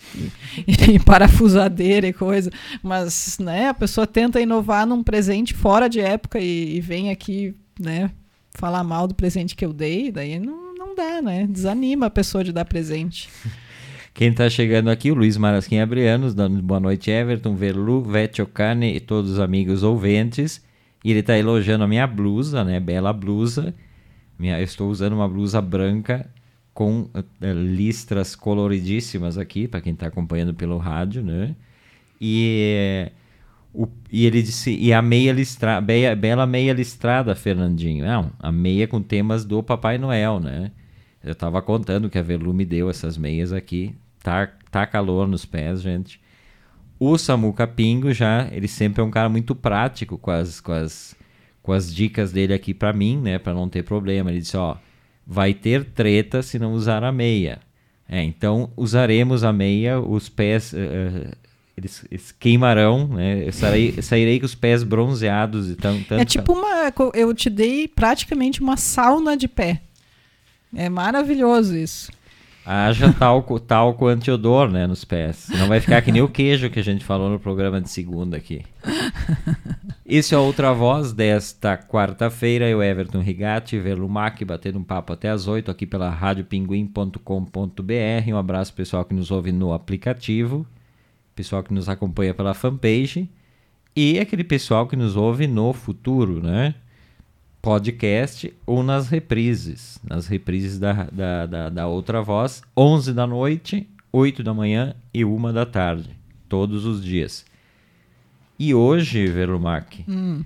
S2: e, e parafusadeira e coisa. Mas, né, a pessoa tenta inovar num presente fora de época e, e vem aqui, né, falar mal do presente que eu dei, daí não, não dá, né? Desanima a pessoa de dar presente.
S1: Quem tá chegando aqui, o Luiz Marasquim Abrianos, dando boa noite, Everton, Verlu, Vete Ocane e todos os amigos ouvintes. E ele tá elogiando a minha blusa, né? Bela blusa. Minha, eu estou usando uma blusa branca com eh, listras coloridíssimas aqui, para quem tá acompanhando pelo rádio, né? E, eh, o- e ele disse, e a meia listrada, bela, bela meia listrada, Fernandinho. Não, a meia com temas do Papai Noel, né? Eu tava contando que a Velu me deu essas meias aqui. Tá, tá calor nos pés, gente. O Samuca Pingo já, ele sempre é um cara muito prático com as, com as, com as dicas dele aqui pra mim, né? Pra não ter problema. Ele disse, ó, vai ter treta se não usar a meia. É, então usaremos a meia, os pés... eh, eles, eles queimarão, né? Eu sairei, sairei com os pés bronzeados e tão, tanto
S2: É tipo uma. Eu te dei praticamente uma sauna de pé. É maravilhoso isso.
S1: Haja talco, talco antiodor, né, nos pés. Senão vai ficar que nem o queijo que a gente falou no programa de segunda aqui. Esse é Outra Voz desta quarta-feira. Eu, Everton Rigatti, Velumac, batendo um papo até as 8 aqui pela radiopinguim.com.br. Um abraço pessoal que nos ouve no aplicativo, pessoal que nos acompanha pela fanpage e aquele pessoal que nos ouve no futuro, né? Podcast ou nas reprises. Nas reprises da, da, da, da outra voz, 11 da noite, 8 da manhã e 1 da tarde. Todos os dias. E hoje, Verumac,
S2: Hum.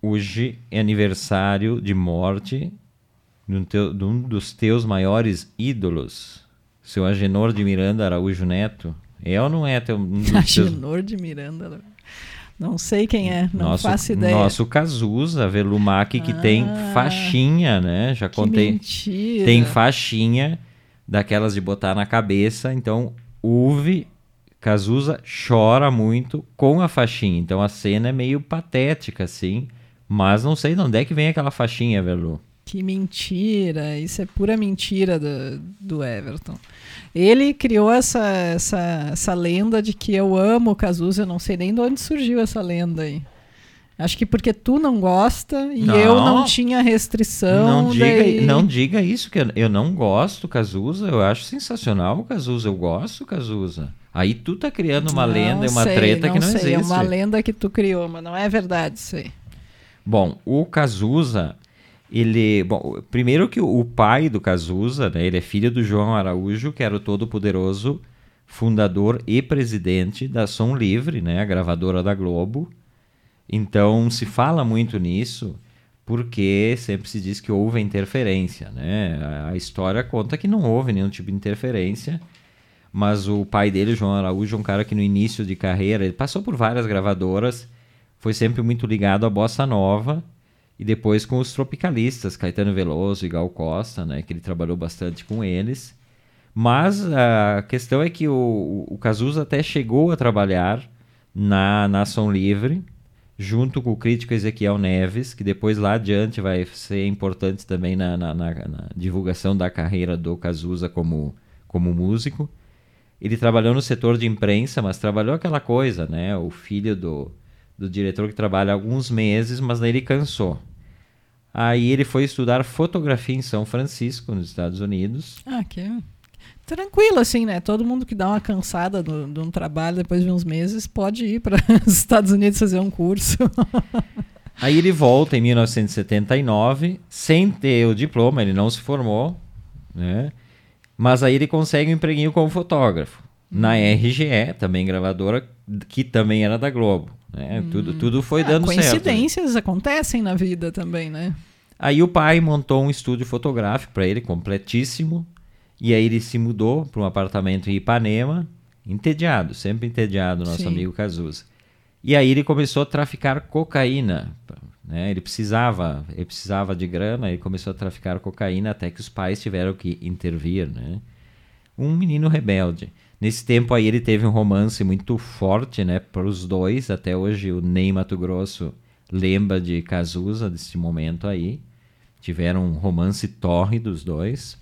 S1: hoje é aniversário de morte de um, teu- de um dos teus maiores ídolos, seu Agenor de Miranda Araújo Neto. É ou não é teu, um dos teus...
S2: Agenor de Miranda. Não sei quem é, não
S1: nosso,
S2: faço ideia.
S1: Nosso Cazuza, Velumac, que tem
S2: Ah.
S1: faixinha, né? Já
S2: que
S1: contei.
S2: mentira.
S1: Tem faixinha daquelas de botar na cabeça. Então, Uve, Cazuza chora muito com a faixinha. Então, a cena é meio patética, assim. Mas não sei de onde é que vem aquela faixinha, Velu.
S2: Que mentira, isso é pura mentira do, do Everton. Ele criou essa, essa, essa lenda de que eu amo o Cazuza, eu não sei nem de onde surgiu essa lenda aí. Acho que porque tu não gosta e
S1: Não.
S2: eu não tinha restrição.
S1: Não diga,
S2: daí-
S1: não diga isso, que eu, eu não gosto Cazuza. Eu acho sensacional o Cazuza. Eu gosto Cazuza. Aí tu tá criando uma
S2: Não
S1: lenda e uma treta que não
S2: sei,
S1: existe.
S2: É uma lenda que tu criou, mas não é verdade isso aí.
S1: Bom, o Cazuza, ele. Bom, primeiro que o pai do Cazuza, né, ele é filho do João Araújo, que era o todo-poderoso fundador e presidente da Som Livre, né, a gravadora da Globo. Então se fala muito nisso, porque sempre se diz que houve interferência, né? A- história conta que não houve nenhum tipo de interferência. Mas o pai dele, João Araújo, é um cara que no início de carreira, ele passou por várias gravadoras, foi sempre muito ligado à bossa nova e depois com os tropicalistas, Caetano Veloso e Gal Costa, né, que ele trabalhou bastante com eles. Mas a questão é que o, o Cazuza até chegou a trabalhar na, na Som Livre, junto com o crítico Ezequiel Neves, que depois lá adiante vai ser importante também na, na- na- na divulgação da carreira do Cazuza como, como músico. Ele trabalhou no setor de imprensa, mas trabalhou aquela coisa, né? O filho do, do diretor que trabalha alguns meses, mas daí ele cansou. Aí ele foi estudar fotografia em São Francisco, nos Estados Unidos.
S2: Ah, que tranquilo assim, né? Todo mundo que dá uma cansada do- de um trabalho depois de uns meses pode ir para os Estados Unidos fazer um curso.
S1: Aí ele volta em 1979, sem ter o diploma, ele não se formou, né? Mas aí ele consegue um empreguinho como fotógrafo. Na RGE, também gravadora, que também era da Globo. Né? Tudo, tudo foi
S2: Ah,
S1: dando certo.
S2: coincidências acontecem na vida também, né?
S1: Aí o pai montou um estúdio fotográfico para ele, completíssimo. E aí ele se mudou para um apartamento em Ipanema, entediado, sempre entediado, nosso
S2: Sim.
S1: amigo Cazuza. E aí ele começou a traficar cocaína né? Ele precisava, ele precisava de grana, ele começou a traficar cocaína até que os pais tiveram que intervir, né? Um menino rebelde. Nesse tempo aí ele teve um romance muito forte, né, para os dois. Até hoje o Ney Mato Grosso lembra de Cazuza desse momento aí. Tiveram um romance torre dos dois.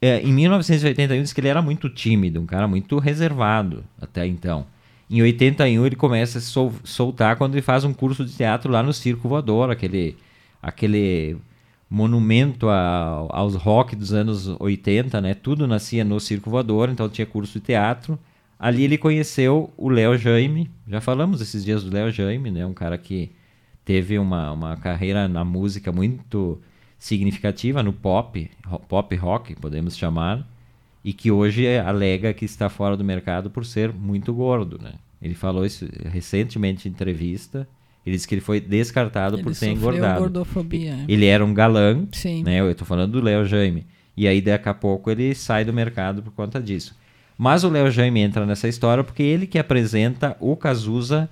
S1: É, em 1981 diz que ele era muito tímido, um cara muito reservado até então. Em 81 ele começa a se sol soltar quando ele faz um curso de teatro lá no Circo Voador, aquele, aquele monumento a, aos rock dos anos 80, né? Tudo nascia no Circo Voador, então tinha curso de teatro. Ali ele conheceu o Léo Jaime, já falamos esses dias do Léo Jaime, né? Um cara que teve uma, uma carreira na música muito significativa no pop, pop rock, podemos chamar, e que hoje alega que está fora do mercado por ser muito gordo, né? Ele falou isso recentemente em entrevista, ele disse que ele foi descartado
S2: Ele
S1: por ter engordado.
S2: gordofobia. é.
S1: Ele era um galã,
S2: Sim.
S1: né? Eu tô falando do Léo Jaime. E aí, daqui a pouco, ele sai do mercado por conta disso. Mas o Léo Jaime entra nessa história porque ele que apresenta o Cazuza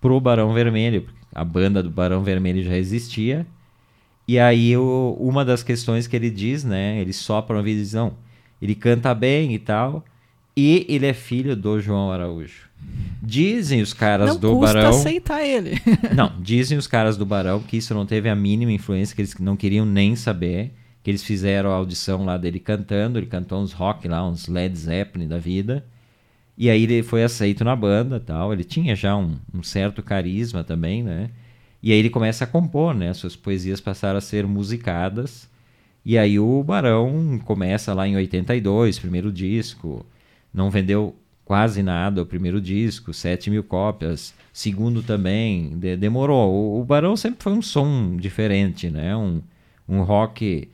S1: pro Barão Vermelho. A banda do Barão Vermelho já existia. E aí, o- uma das questões que ele diz, né? Ele sopra uma vida e diz, não, ele canta bem e tal. E ele é filho do João Araújo. Dizem os caras
S2: Não
S1: do
S2: custa
S1: Barão...
S2: aceitar ele.
S1: Não, dizem os caras do Barão que isso não teve a mínima influência, que eles não queriam nem saber, que eles fizeram a audição lá dele cantando, ele cantou uns rock lá, uns Led Zeppelin da vida, e aí ele foi aceito na banda tal, ele tinha já um, um certo carisma também, né? E aí ele começa a compor, né? Suas poesias passaram a ser musicadas, e aí o Barão começa lá em 82, primeiro disco, não vendeu quase nada o primeiro disco, 7 mil cópias. Segundo também, de- demorou. O, o Barão sempre foi um som diferente, né? Um, um rock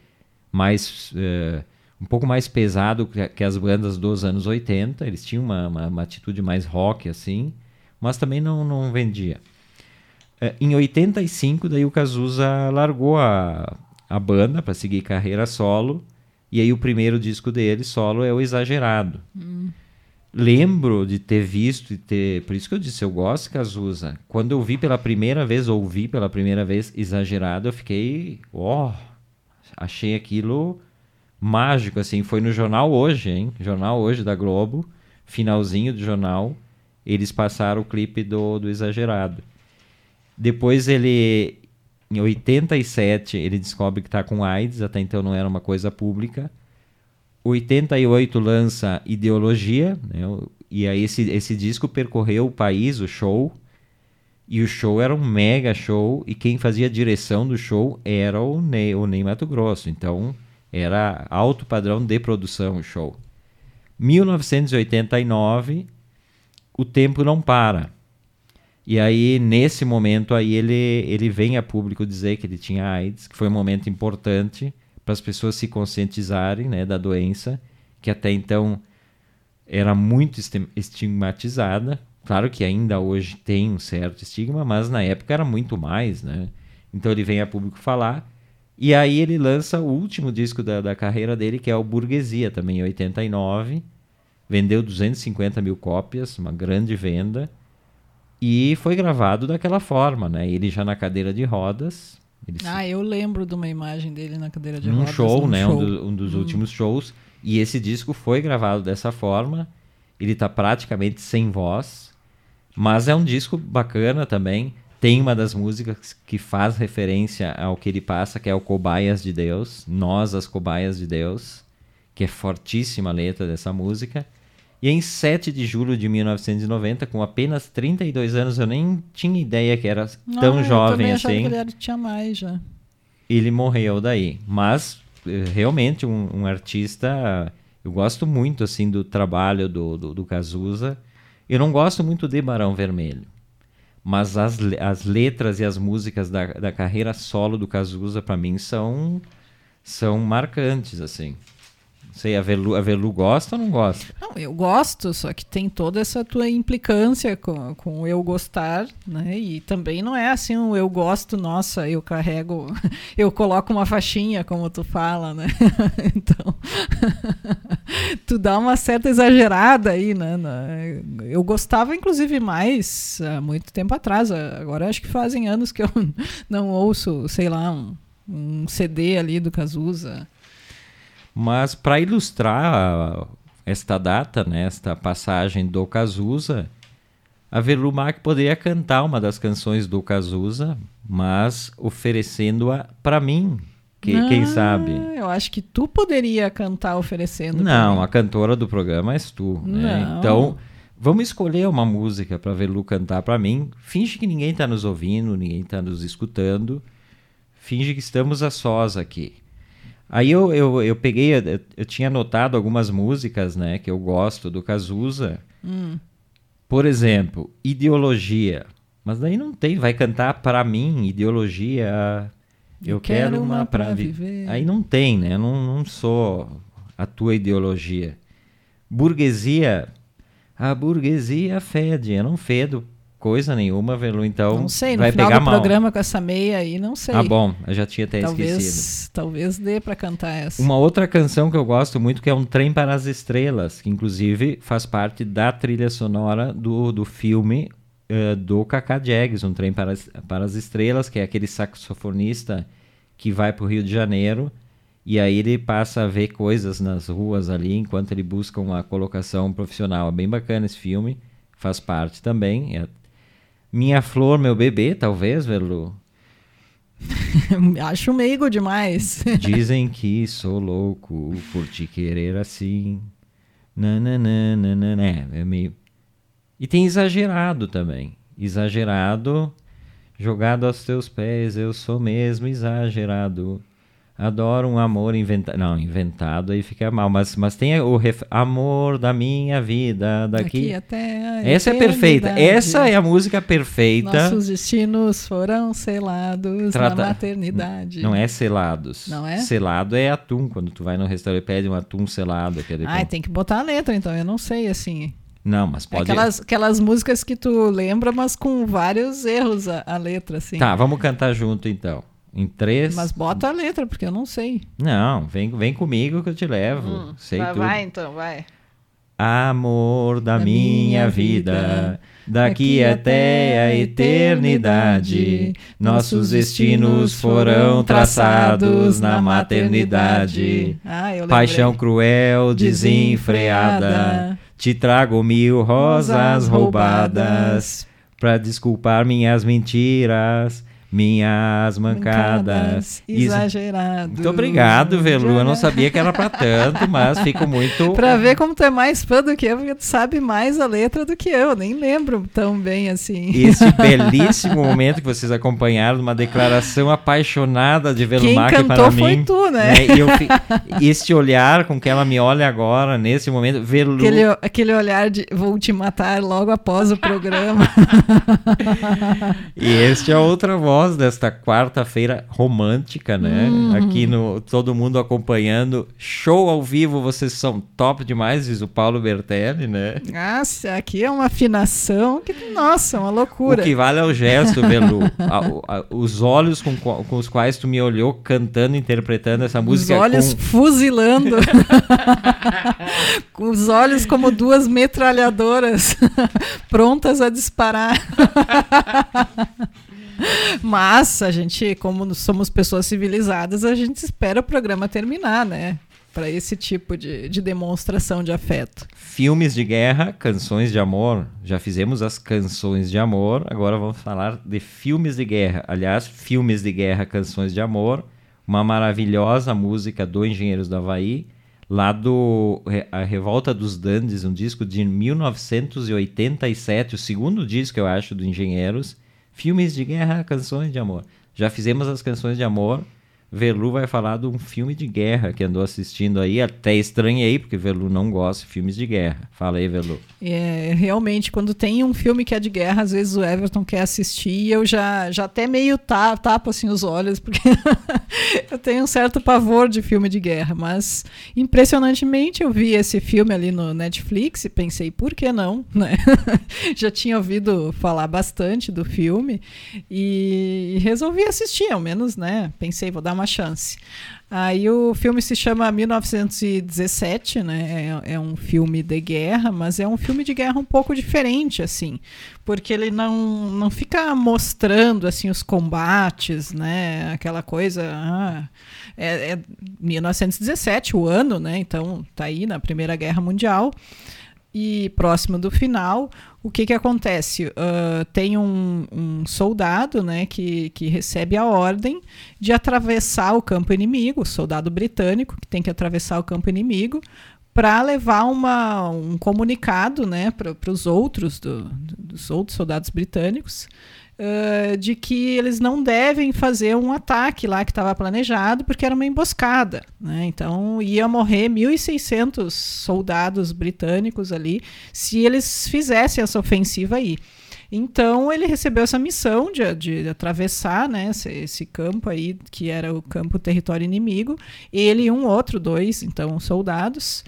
S1: mais... eh, um pouco mais pesado que, as bandas dos anos 80. Eles tinham uma, uma, uma atitude mais rock, assim. Mas também não, não vendia. Eh, em 85, daí o Cazuza largou a, a banda para seguir carreira solo. E aí o primeiro disco dele, solo, é o Exagerado. Lembro de ter visto e ter. Por isso que eu disse, eu gosto de Cazuza. Quando eu vi pela primeira vez, ouvi pela primeira vez Exagerado, eu fiquei. Ó! achei aquilo mágico, assim. Foi no jornal hoje, hein? Jornal hoje da Globo, finalzinho do jornal. Eles passaram o clipe do, do Exagerado. Depois ele. Em 87, ele descobre que está com AIDS, até então não era uma coisa pública. 88 lança Ideologia, né? e aí esse, esse disco percorreu o país, o show, e o show era um mega show, e quem fazia a direção do show era o Ney, o Ney Mato Grosso, então era alto padrão de produção o show. 1989, o tempo não para. E aí, nesse momento aí, ele, ele vem a público dizer que ele tinha AIDS, que foi um momento importante para as pessoas se conscientizarem né, da doença, que até então era muito estigmatizada. Claro que ainda hoje tem um certo estigma, mas na época era muito mais, né? Então ele vem a público falar. E aí ele lança o último disco da, da carreira dele, que é o Burguesia, também em 89. Vendeu 250 mil cópias, uma grande venda. E foi gravado daquela forma, né? Ele já na cadeira de rodas. Ele se-
S2: Ah, eu lembro de uma imagem dele na cadeira de
S1: num
S2: rodas.
S1: show,
S2: num
S1: né?
S2: show.
S1: Um, do- um dos últimos shows. E esse disco foi gravado dessa forma. Ele tá praticamente sem voz. Mas é um disco bacana também. Tem uma das músicas que faz referência ao que ele passa, que é o Cobaias de Deus. Nós, as Cobaias de Deus. Que é fortíssima a letra dessa música. E em 7 de julho de 1990, com apenas 32 anos, eu nem tinha ideia que era tão
S2: Ah, eu
S1: jovem
S2: achava
S1: assim
S2: que ele era- tinha mais já.
S1: ele morreu daí. Mas eh, realmente um, um artista, eu gosto muito assim do trabalho do, do, do Cazuza. Eu não gosto muito de Barão Vermelho, mas as, as letras e as músicas da, da carreira solo do Cazuza para mim são são marcantes assim. Sei, a Velu, a Velu gosta ou não gosta?
S2: Não, eu gosto, só que tem toda essa tua implicância com, com eu gostar, né? E também não é assim um eu gosto, nossa, eu carrego, eu coloco uma faixinha, como tu fala, né? então, tu dá uma certa exagerada aí, né? Eu gostava, inclusive, mais há muito tempo atrás. Agora acho que fazem anos que eu não ouço, sei lá, um, um CD ali do Cazuza.
S1: Mas para ilustrar esta data, né, esta passagem do Cazuza, a Velumac poderia cantar uma das canções do Cazuza, mas oferecendo-a para mim, que, ah, quem sabe?
S2: Eu acho que tu poderia cantar oferecendo.
S1: Não, a cantora do programa és tu. Né? Então, vamos escolher uma música para Velu cantar para mim. Finge que ninguém está nos ouvindo, ninguém está nos escutando. Finge que estamos a sós aqui. Aí eu, eu, eu peguei, eu, eu tinha anotado algumas músicas né, que eu gosto do Cazuza. Hum. Por exemplo, Ideologia. Mas daí não tem, vai cantar para mim, Ideologia eu, quero, quero, uma, para viver. Aí não tem, né? Eu não, não sou a tua ideologia. Burguesia. A burguesia fede. Eu não fedo coisa nenhuma, Velu. Então.
S2: Não sei,
S1: no vai
S2: final
S1: pegar
S2: do
S1: mal.
S2: programa com essa meia aí, não sei.
S1: Ah, bom, eu já tinha até
S2: talvez,
S1: esquecido.
S2: Talvez dê para cantar essa.
S1: Uma outra canção que eu gosto muito que é Um Trem para as Estrelas, que inclusive faz parte da trilha sonora do, do filme uh, do Kaká Jags, Um Trem para as, para as Estrelas, que é aquele saxofonista que vai para o Rio de Janeiro e aí ele passa a ver coisas nas ruas ali enquanto ele busca uma colocação profissional. É bem bacana esse filme, faz parte também. É Minha Flor, Meu Bebê, talvez, Velu?
S2: Acho meigo demais.
S1: Dizem que sou louco por te querer assim. Nananana, é, é meio... E tem exagerado também. Exagerado Jogado aos teus pés, eu sou mesmo exagerado. Adoro um amor inventado. Não, inventado aí fica mal. Mas, mas tem o ref... amor da minha vida. Daqui.
S2: daqui até
S1: Essa é perfeita. Essa é a música perfeita.
S2: Nossos destinos foram selados Trata... na maternidade.
S1: Não é selados.
S2: Não é?
S1: Selado é atum. Quando tu vai no restaurante pede um atum selado.
S2: Aquele ah, tem que botar a letra, então. Eu não sei assim.
S1: Não, mas pode.
S2: Aquelas, aquelas músicas que tu lembra, mas com vários erros a, a letra, assim.
S1: Tá, vamos cantar junto então. Em três.
S2: Mas bota a letra, porque eu não sei.
S1: Não, vem, vem comigo que eu te levo. Hum, sei
S2: vai,
S1: tudo.
S2: vai então, vai.
S1: Amor da, da minha vida, vida daqui até a eternidade, nossos destinos foram traçados na maternidade.
S2: Ah,
S1: Paixão cruel, desenfreada te trago mil rosas roubadas para desculpar minhas mentiras minhas mancadas.
S2: Exagerado.
S1: Muito obrigado, Velu. Eu não sabia que era para tanto, mas fico muito.
S2: para ver como tu é mais fã do que eu, porque tu sabe mais a letra do que eu. Nem lembro tão bem assim.
S1: Esse belíssimo momento que vocês acompanharam, uma declaração apaixonada de Velumar
S2: Quem
S1: para
S2: mim. foi tu, né?
S1: né? Este olhar com que ela me olha agora, nesse momento, Velu.
S2: Aquele, aquele olhar de vou te matar logo após o programa.
S1: e este é outra voz voz desta quarta-feira romântica, né? Uhum. Aqui no todo mundo acompanhando. Show ao vivo, vocês são top demais, diz o Paulo Bertelli, né?
S2: Nossa, aqui é uma afinação que, nossa, uma loucura.
S1: O que vale é o gesto, Belu. a, a, os olhos com, com os quais tu me olhou cantando, interpretando essa música.
S2: Os olhos
S1: com...
S2: fuzilando. com os olhos como duas metralhadoras prontas a disparar. Mas a gente, como somos pessoas civilizadas, a gente espera o programa terminar, né? Para esse tipo de, de demonstração de afeto.
S1: Filmes de guerra, canções de amor. Já fizemos as canções de amor, agora vamos falar de filmes de guerra. Aliás, filmes de guerra, canções de amor. Uma maravilhosa música do Engenheiros do Havaí lá do A Revolta dos Dandes, um disco de 1987, o segundo disco, eu acho, do Engenheiros. Filmes de guerra, canções de amor. Já fizemos as canções de amor, Velu vai falar de um filme de guerra que andou assistindo aí. Até estranhei, porque Velu não gosta de filmes de guerra. Fala aí, Velu.
S2: É, realmente, quando tem um filme que é de guerra, às vezes o Everton quer assistir e eu já, já até meio ta, tapo assim os olhos, porque eu tenho um certo pavor de filme de guerra. Mas, impressionantemente, eu vi esse filme ali no Netflix e pensei, por que não? Né? já tinha ouvido falar bastante do filme e resolvi assistir, ao menos, né? Pensei, vou dar uma chance. Aí o filme se chama 1917, né? É, é, um filme de guerra, mas é um filme de guerra um pouco diferente, assim, porque ele não, não fica mostrando assim os combates, né? Aquela coisa. Ah, é, é 1917 o ano, né? Então tá aí na Primeira Guerra Mundial e próximo do final, o que, que acontece? Uh, tem um, um, soldado né, que, que recebe a ordem de atravessar o campo inimigo, soldado britânico que tem que atravessar o campo inimigo para levar uma, um comunicado né, para os outros, do, dos outros soldados britânicos, uh, de que eles não devem fazer um ataque lá que estava planejado, porque era uma emboscada. Né? Então ia morrer 1.600 soldados britânicos ali se eles fizessem essa ofensiva aí. Então ele recebeu essa missão de, de atravessar né, esse, esse, campo aí, que era o campo território inimigo, ele e um outro, dois, então, soldados.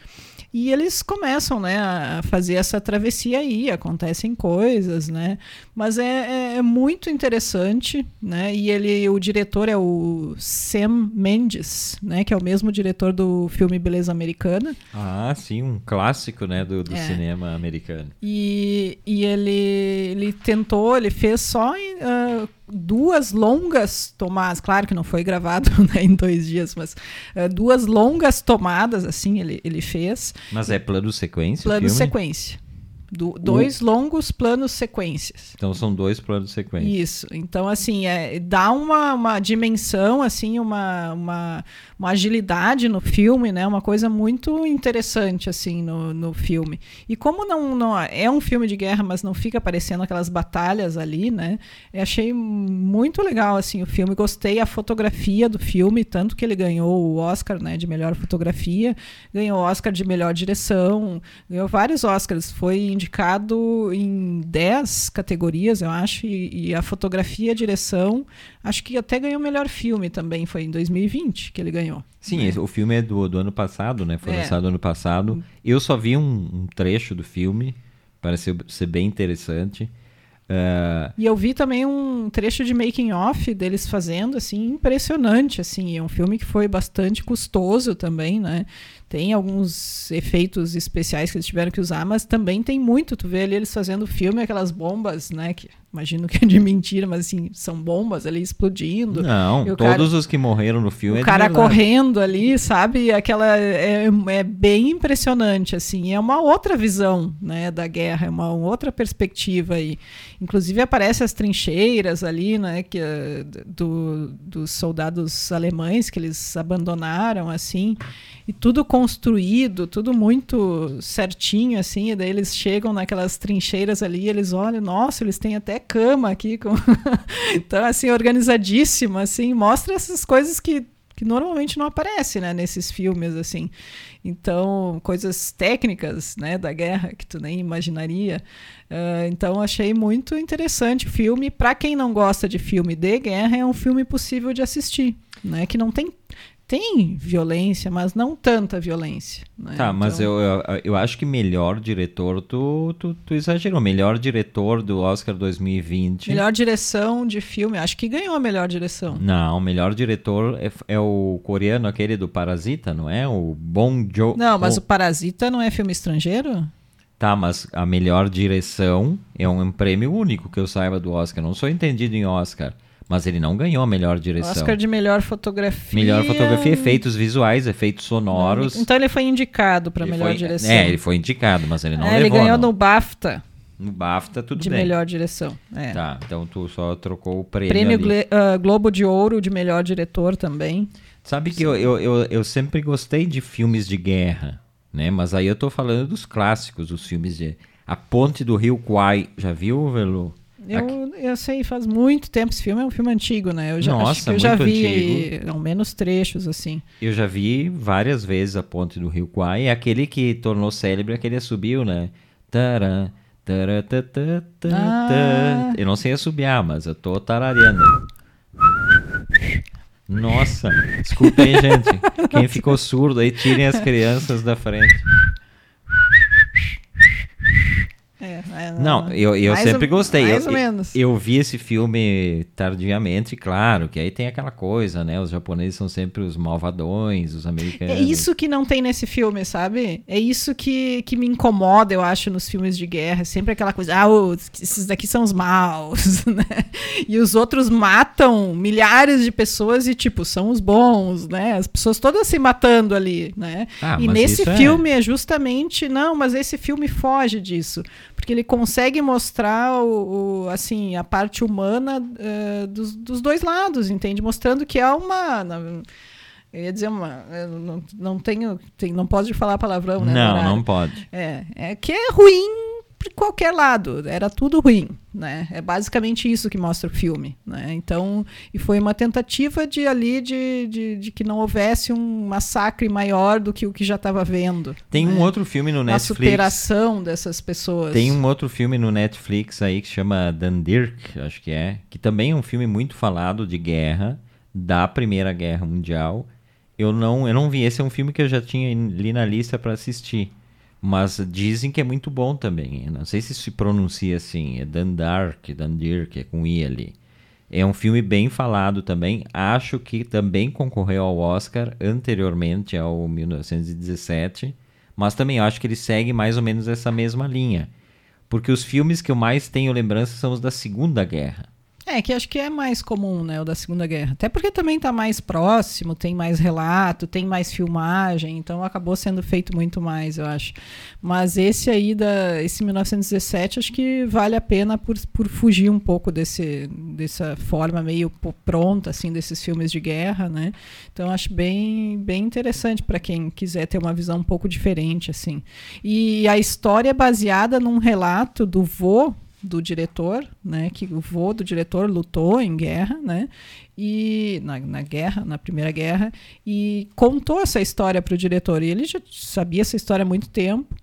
S2: E eles começam, né, a fazer essa travessia aí, acontecem coisas, né? Mas é, é, é muito interessante, né? E ele, o diretor é o Sam Mendes, né? Que é o mesmo diretor do filme Beleza Americana.
S1: Ah, sim, um clássico, né, do, do é. cinema americano.
S2: E, e ele, ele tentou, ele fez só uh, duas longas tomadas, claro que não foi gravado né, em dois dias, mas uh, duas longas tomadas, assim, ele, ele fez.
S1: Mas é plano sequência?
S2: Plano sequência. Do, dois o... longos planos sequências.
S1: Então são dois planos sequências.
S2: Isso. Então, assim, é, dá uma, uma dimensão, assim, uma, uma, uma, agilidade no filme, né? Uma coisa muito interessante, assim, no, no filme. E como não, não é um filme de guerra, mas não fica aparecendo aquelas batalhas ali, né? Eu achei muito legal, assim, o filme. Gostei a fotografia do filme, tanto que ele ganhou o Oscar, né, de melhor fotografia, ganhou o Oscar de melhor direção, ganhou vários Oscars. Foi indicado em 10 categorias, eu acho, e, e, a fotografia e a direção, acho que até ganhou o melhor filme também, foi em 2020 que ele ganhou.
S1: Sim, né? o filme é do, do ano passado, né? Foi é. lançado ano passado. Eu só vi um, um trecho do filme, pareceu ser bem interessante.
S2: Uh... E eu vi também um trecho de making off deles fazendo, assim, impressionante, assim. É um filme que foi bastante custoso também, né? Tem alguns efeitos especiais que eles tiveram que usar, mas também tem muito. Tu vê ali eles fazendo filme, aquelas bombas, né? Que imagino que é de mentira, mas assim, são bombas ali explodindo.
S1: Não, todos cara, os que morreram no filme.
S2: O
S1: é
S2: cara correndo ali, sabe? Aquela. É, é bem impressionante, assim. É uma outra visão, né? Da guerra, é uma outra perspectiva aí. Inclusive aparecem as trincheiras ali, né? Que, do, dos soldados alemães que eles abandonaram, assim e tudo construído, tudo muito certinho, assim, e daí eles chegam naquelas trincheiras ali, eles olham, nossa, eles têm até cama aqui, com... então, assim, organizadíssimo, assim, mostra essas coisas que, que normalmente não aparecem, né, nesses filmes, assim, então, coisas técnicas, né, da guerra, que tu nem imaginaria, uh, então achei muito interessante o filme, para quem não gosta de filme de guerra, é um filme possível de assistir, né, que não tem tem violência, mas não tanta violência. Né?
S1: Tá, então... mas eu, eu, eu, acho que melhor diretor, tu, tu, tu exagerou. Melhor diretor do Oscar 2020.
S2: Melhor direção de filme, acho que ganhou a melhor direção.
S1: Não, o melhor diretor é, é o coreano, aquele do Parasita, não é? O Bong Joon.
S2: Não, mas o Parasita não é filme estrangeiro?
S1: Tá, mas a melhor direção é um prêmio único que eu saiba do Oscar. Não sou entendido em Oscar. Mas ele não ganhou a melhor direção.
S2: Oscar de melhor fotografia.
S1: Melhor fotografia, efeitos visuais, efeitos sonoros.
S2: Então ele foi indicado para melhor
S1: foi,
S2: direção.
S1: É, ele foi indicado, mas ele não
S2: é,
S1: levou.
S2: Ele ganhou
S1: não.
S2: no BAFTA.
S1: No BAFTA, tudo
S2: de
S1: bem.
S2: De melhor direção. É.
S1: Tá, então tu só trocou o prêmio.
S2: Prêmio uh, Globo de Ouro de melhor diretor também.
S1: Sabe que eu, eu, eu, eu, sempre gostei de filmes de guerra, né? Mas aí eu tô falando dos clássicos, os filmes de. A Ponte do Rio Kwai. Já viu, Velu?
S2: Eu, eu sei, faz muito tempo esse filme, é um filme antigo, né? Eu já,
S1: Nossa,
S2: eu já
S1: muito
S2: vi
S1: antigo.
S2: ao menos trechos, assim.
S1: Eu já vi várias vezes a ponte do Rio Kwai. É aquele que tornou célebre, aquele assobio, né? Tará, tará, tá, tá, tá,
S2: Ah.
S1: Eu não sei assobiar, mas eu tô tarareando. Nossa, desculpa aí, gente. Quem ficou surdo aí, tirem as crianças da frente.
S2: É, é,
S1: Não, eu, eu
S2: mais
S1: sempre
S2: ou-
S1: gostei.
S2: Mais
S1: eu,
S2: ou menos.
S1: Eu vi esse filme tardiamente, claro, que aí tem aquela coisa, né? Os japoneses são sempre os malvadões, os americanos.
S2: É isso que não tem nesse filme, sabe? É isso que, que me incomoda, eu acho, nos filmes de guerra. Sempre aquela coisa, ah, os- esses daqui são os maus, né? E os outros matam milhares de pessoas e, tipo, são os bons, né? As pessoas todas se matando ali, né?
S1: Ah,
S2: e nesse
S1: é-
S2: filme é... justamente, não, mas esse filme foge disso. Porque ele consegue mostrar o, o, assim, a parte humana eh, dos, dos dois lados, entende? Mostrando que é uma. Eu ia dizer uma. não, não tenho. tem- não posso falar palavrão, né?
S1: Não, não pode.
S2: É, é que é ruim por qualquer lado. Era tudo ruim, né? É basicamente isso que mostra o filme, né? Então, e foi uma tentativa de ali de, de, de que não houvesse um massacre maior do que o que já estava vendo.
S1: Tem
S2: né?
S1: um outro filme no
S2: a
S1: Netflix.
S2: superação dessas pessoas.
S1: Tem um outro filme no Netflix aí que chama Dunkirk, acho que é, que também é um filme muito falado de guerra, da Primeira Guerra Mundial. Eu não, eu não vi, esse é um filme que eu já tinha ali na lista para assistir. Mas dizem que é muito bom também. Eu não sei se se pronuncia assim, é Dundark, Dunkirk, é com I ali. É um filme bem falado também. Acho que também concorreu ao Oscar anteriormente ao 1917, mas também acho que ele segue mais ou menos essa mesma linha. Porque os filmes que eu mais tenho lembrança são os da Segunda Guerra.
S2: É, que acho que é mais comum, né, o da Segunda Guerra. Até porque também está mais próximo, tem mais relato, tem mais filmagem, então acabou sendo feito muito mais, eu acho. Mas esse aí, da, esse 1917, acho que vale a pena por, por fugir um pouco desse, dessa forma meio pronta, assim, desses filmes de guerra, né? Então acho bem, bem interessante para quem quiser ter uma visão um pouco diferente, assim. E a história é baseada num relato do vô do diretor, né, que o vô do diretor lutou em guerra, né, e na, na guerra, na primeira guerra, e contou essa história para o diretor. E ele já sabia essa história há muito tempo,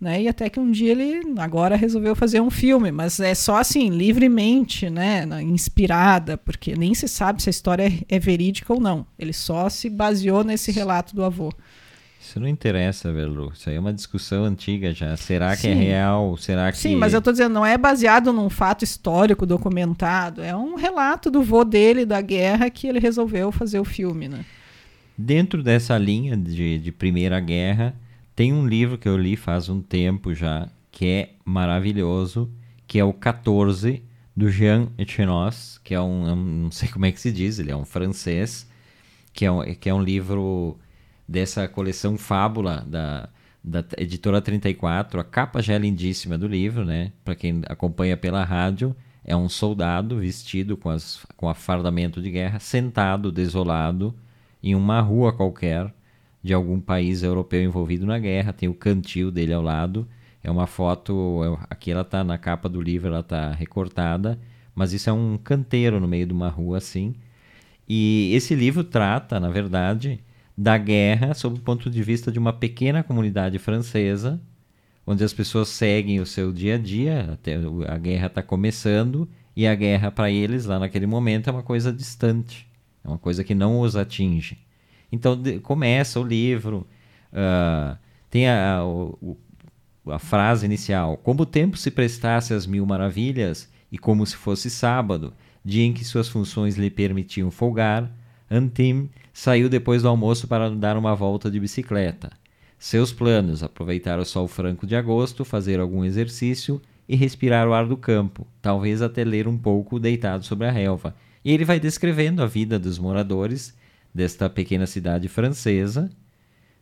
S2: né, e até que um dia ele agora resolveu fazer um filme, mas é só assim livremente, né, inspirada, porque nem se sabe se a história é, é verídica ou não. Ele só se baseou nesse relato do avô.
S1: Isso não interessa, Verlu. Isso aí é uma discussão antiga já. Será que é
S2: Sim.
S1: real? Será que.
S2: Sim, mas eu tô dizendo, não é baseado num fato histórico documentado, é um relato do vô dele da guerra que ele resolveu fazer o filme, né?
S1: Dentro dessa linha de, de Primeira Guerra, tem um livro que eu li faz um tempo já, que é maravilhoso, que é o 14, do Jean Etienne, que é um, é um- não sei como é que se diz, ele é um francês, que é um, que é um livro dessa coleção Fábula da, da editora 34. A capa já é lindíssima do livro, né? Para quem acompanha pela rádio, é um soldado vestido com, as, com afardamento de guerra, sentado, desolado, em uma rua qualquer de algum país europeu envolvido na guerra. Tem o cantil dele ao lado. É uma foto. é- Aqui ela tá na capa do livro, ela tá recortada. Mas isso é um canteiro no meio de uma rua assim. E esse livro trata, na verdade, da guerra sob o ponto de vista de uma pequena comunidade francesa, onde as pessoas seguem o seu dia a dia, até a guerra está começando, e a guerra para eles, lá naquele momento, é uma coisa distante, é uma coisa que não os atinge. Então de- começa o livro, ah, tem a, o- a frase inicial: Como o tempo se prestasse às mil maravilhas, e como se fosse sábado, dia em que suas funções lhe permitiam folgar, Antim saiu depois do almoço para dar uma volta de bicicleta. Seus planos: aproveitar o sol franco de agosto, fazer algum exercício e respirar o ar do campo, talvez até ler um pouco deitado sobre a relva. E ele vai descrevendo a vida dos moradores desta pequena cidade francesa.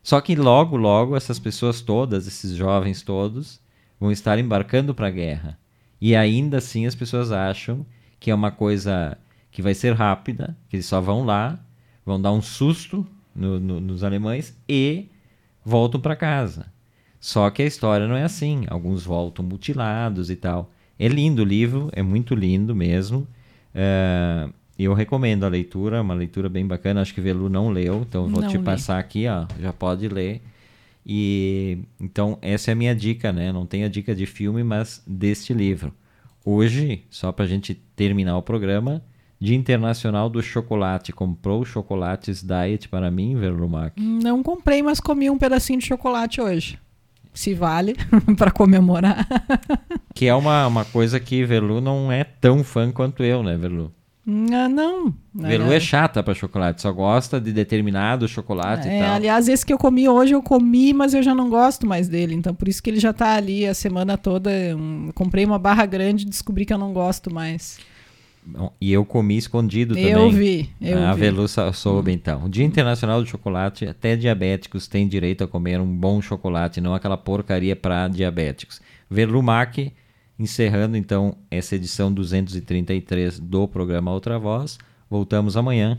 S1: Só que logo, logo, essas pessoas todas, esses jovens todos, vão estar embarcando para a guerra. E ainda assim as pessoas acham que é uma coisa que vai ser rápida, que eles só vão lá, vão dar um susto no- no- nos alemães e voltam para casa. Só que a história não é assim. Alguns voltam mutilados e tal. É lindo o livro, é muito lindo mesmo. Uh, eu recomendo a leitura, uma leitura bem bacana. Acho que Velu não leu, então vou
S2: Não
S1: te
S2: li.
S1: passar aqui, ó. Já pode ler. E então essa é a minha dica, né? Não tem a dica de filme, mas deste livro. Hoje, só para a gente terminar o programa, Dia Internacional do Chocolate. Comprou chocolates Diet para mim, Verlumac?
S2: Não comprei, mas comi um pedacinho de chocolate hoje. Se vale, para comemorar.
S1: Que é uma, uma coisa que Velu não é tão fã quanto eu, né, Velu?
S2: Ah, não.
S1: Velu é chata para chocolate, só gosta de determinado chocolate e
S2: É,
S1: tal.
S2: aliás, esse que eu comi hoje, eu comi, mas eu já não gosto mais dele. Então, por isso que ele já tá ali a semana toda. Hum, comprei uma barra grande e descobri que eu não gosto mais.
S1: E eu comi escondido também.
S2: Eu vi, eu
S1: a
S2: vi.
S1: Velu soube então. Dia Internacional do Chocolate, até diabéticos têm direito a comer um bom chocolate, não aquela porcaria para diabéticos. Verlumac, encerrando então essa edição 233 do programa Outra Voz. Voltamos amanhã.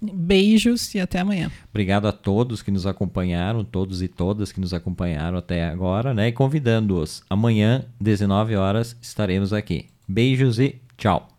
S2: Beijos e até amanhã.
S1: Obrigado a todos que nos acompanharam, todos e todas que nos acompanharam até agora, né? E convidando-os. Amanhã, 19 horas, estaremos aqui. Beijos e tchau.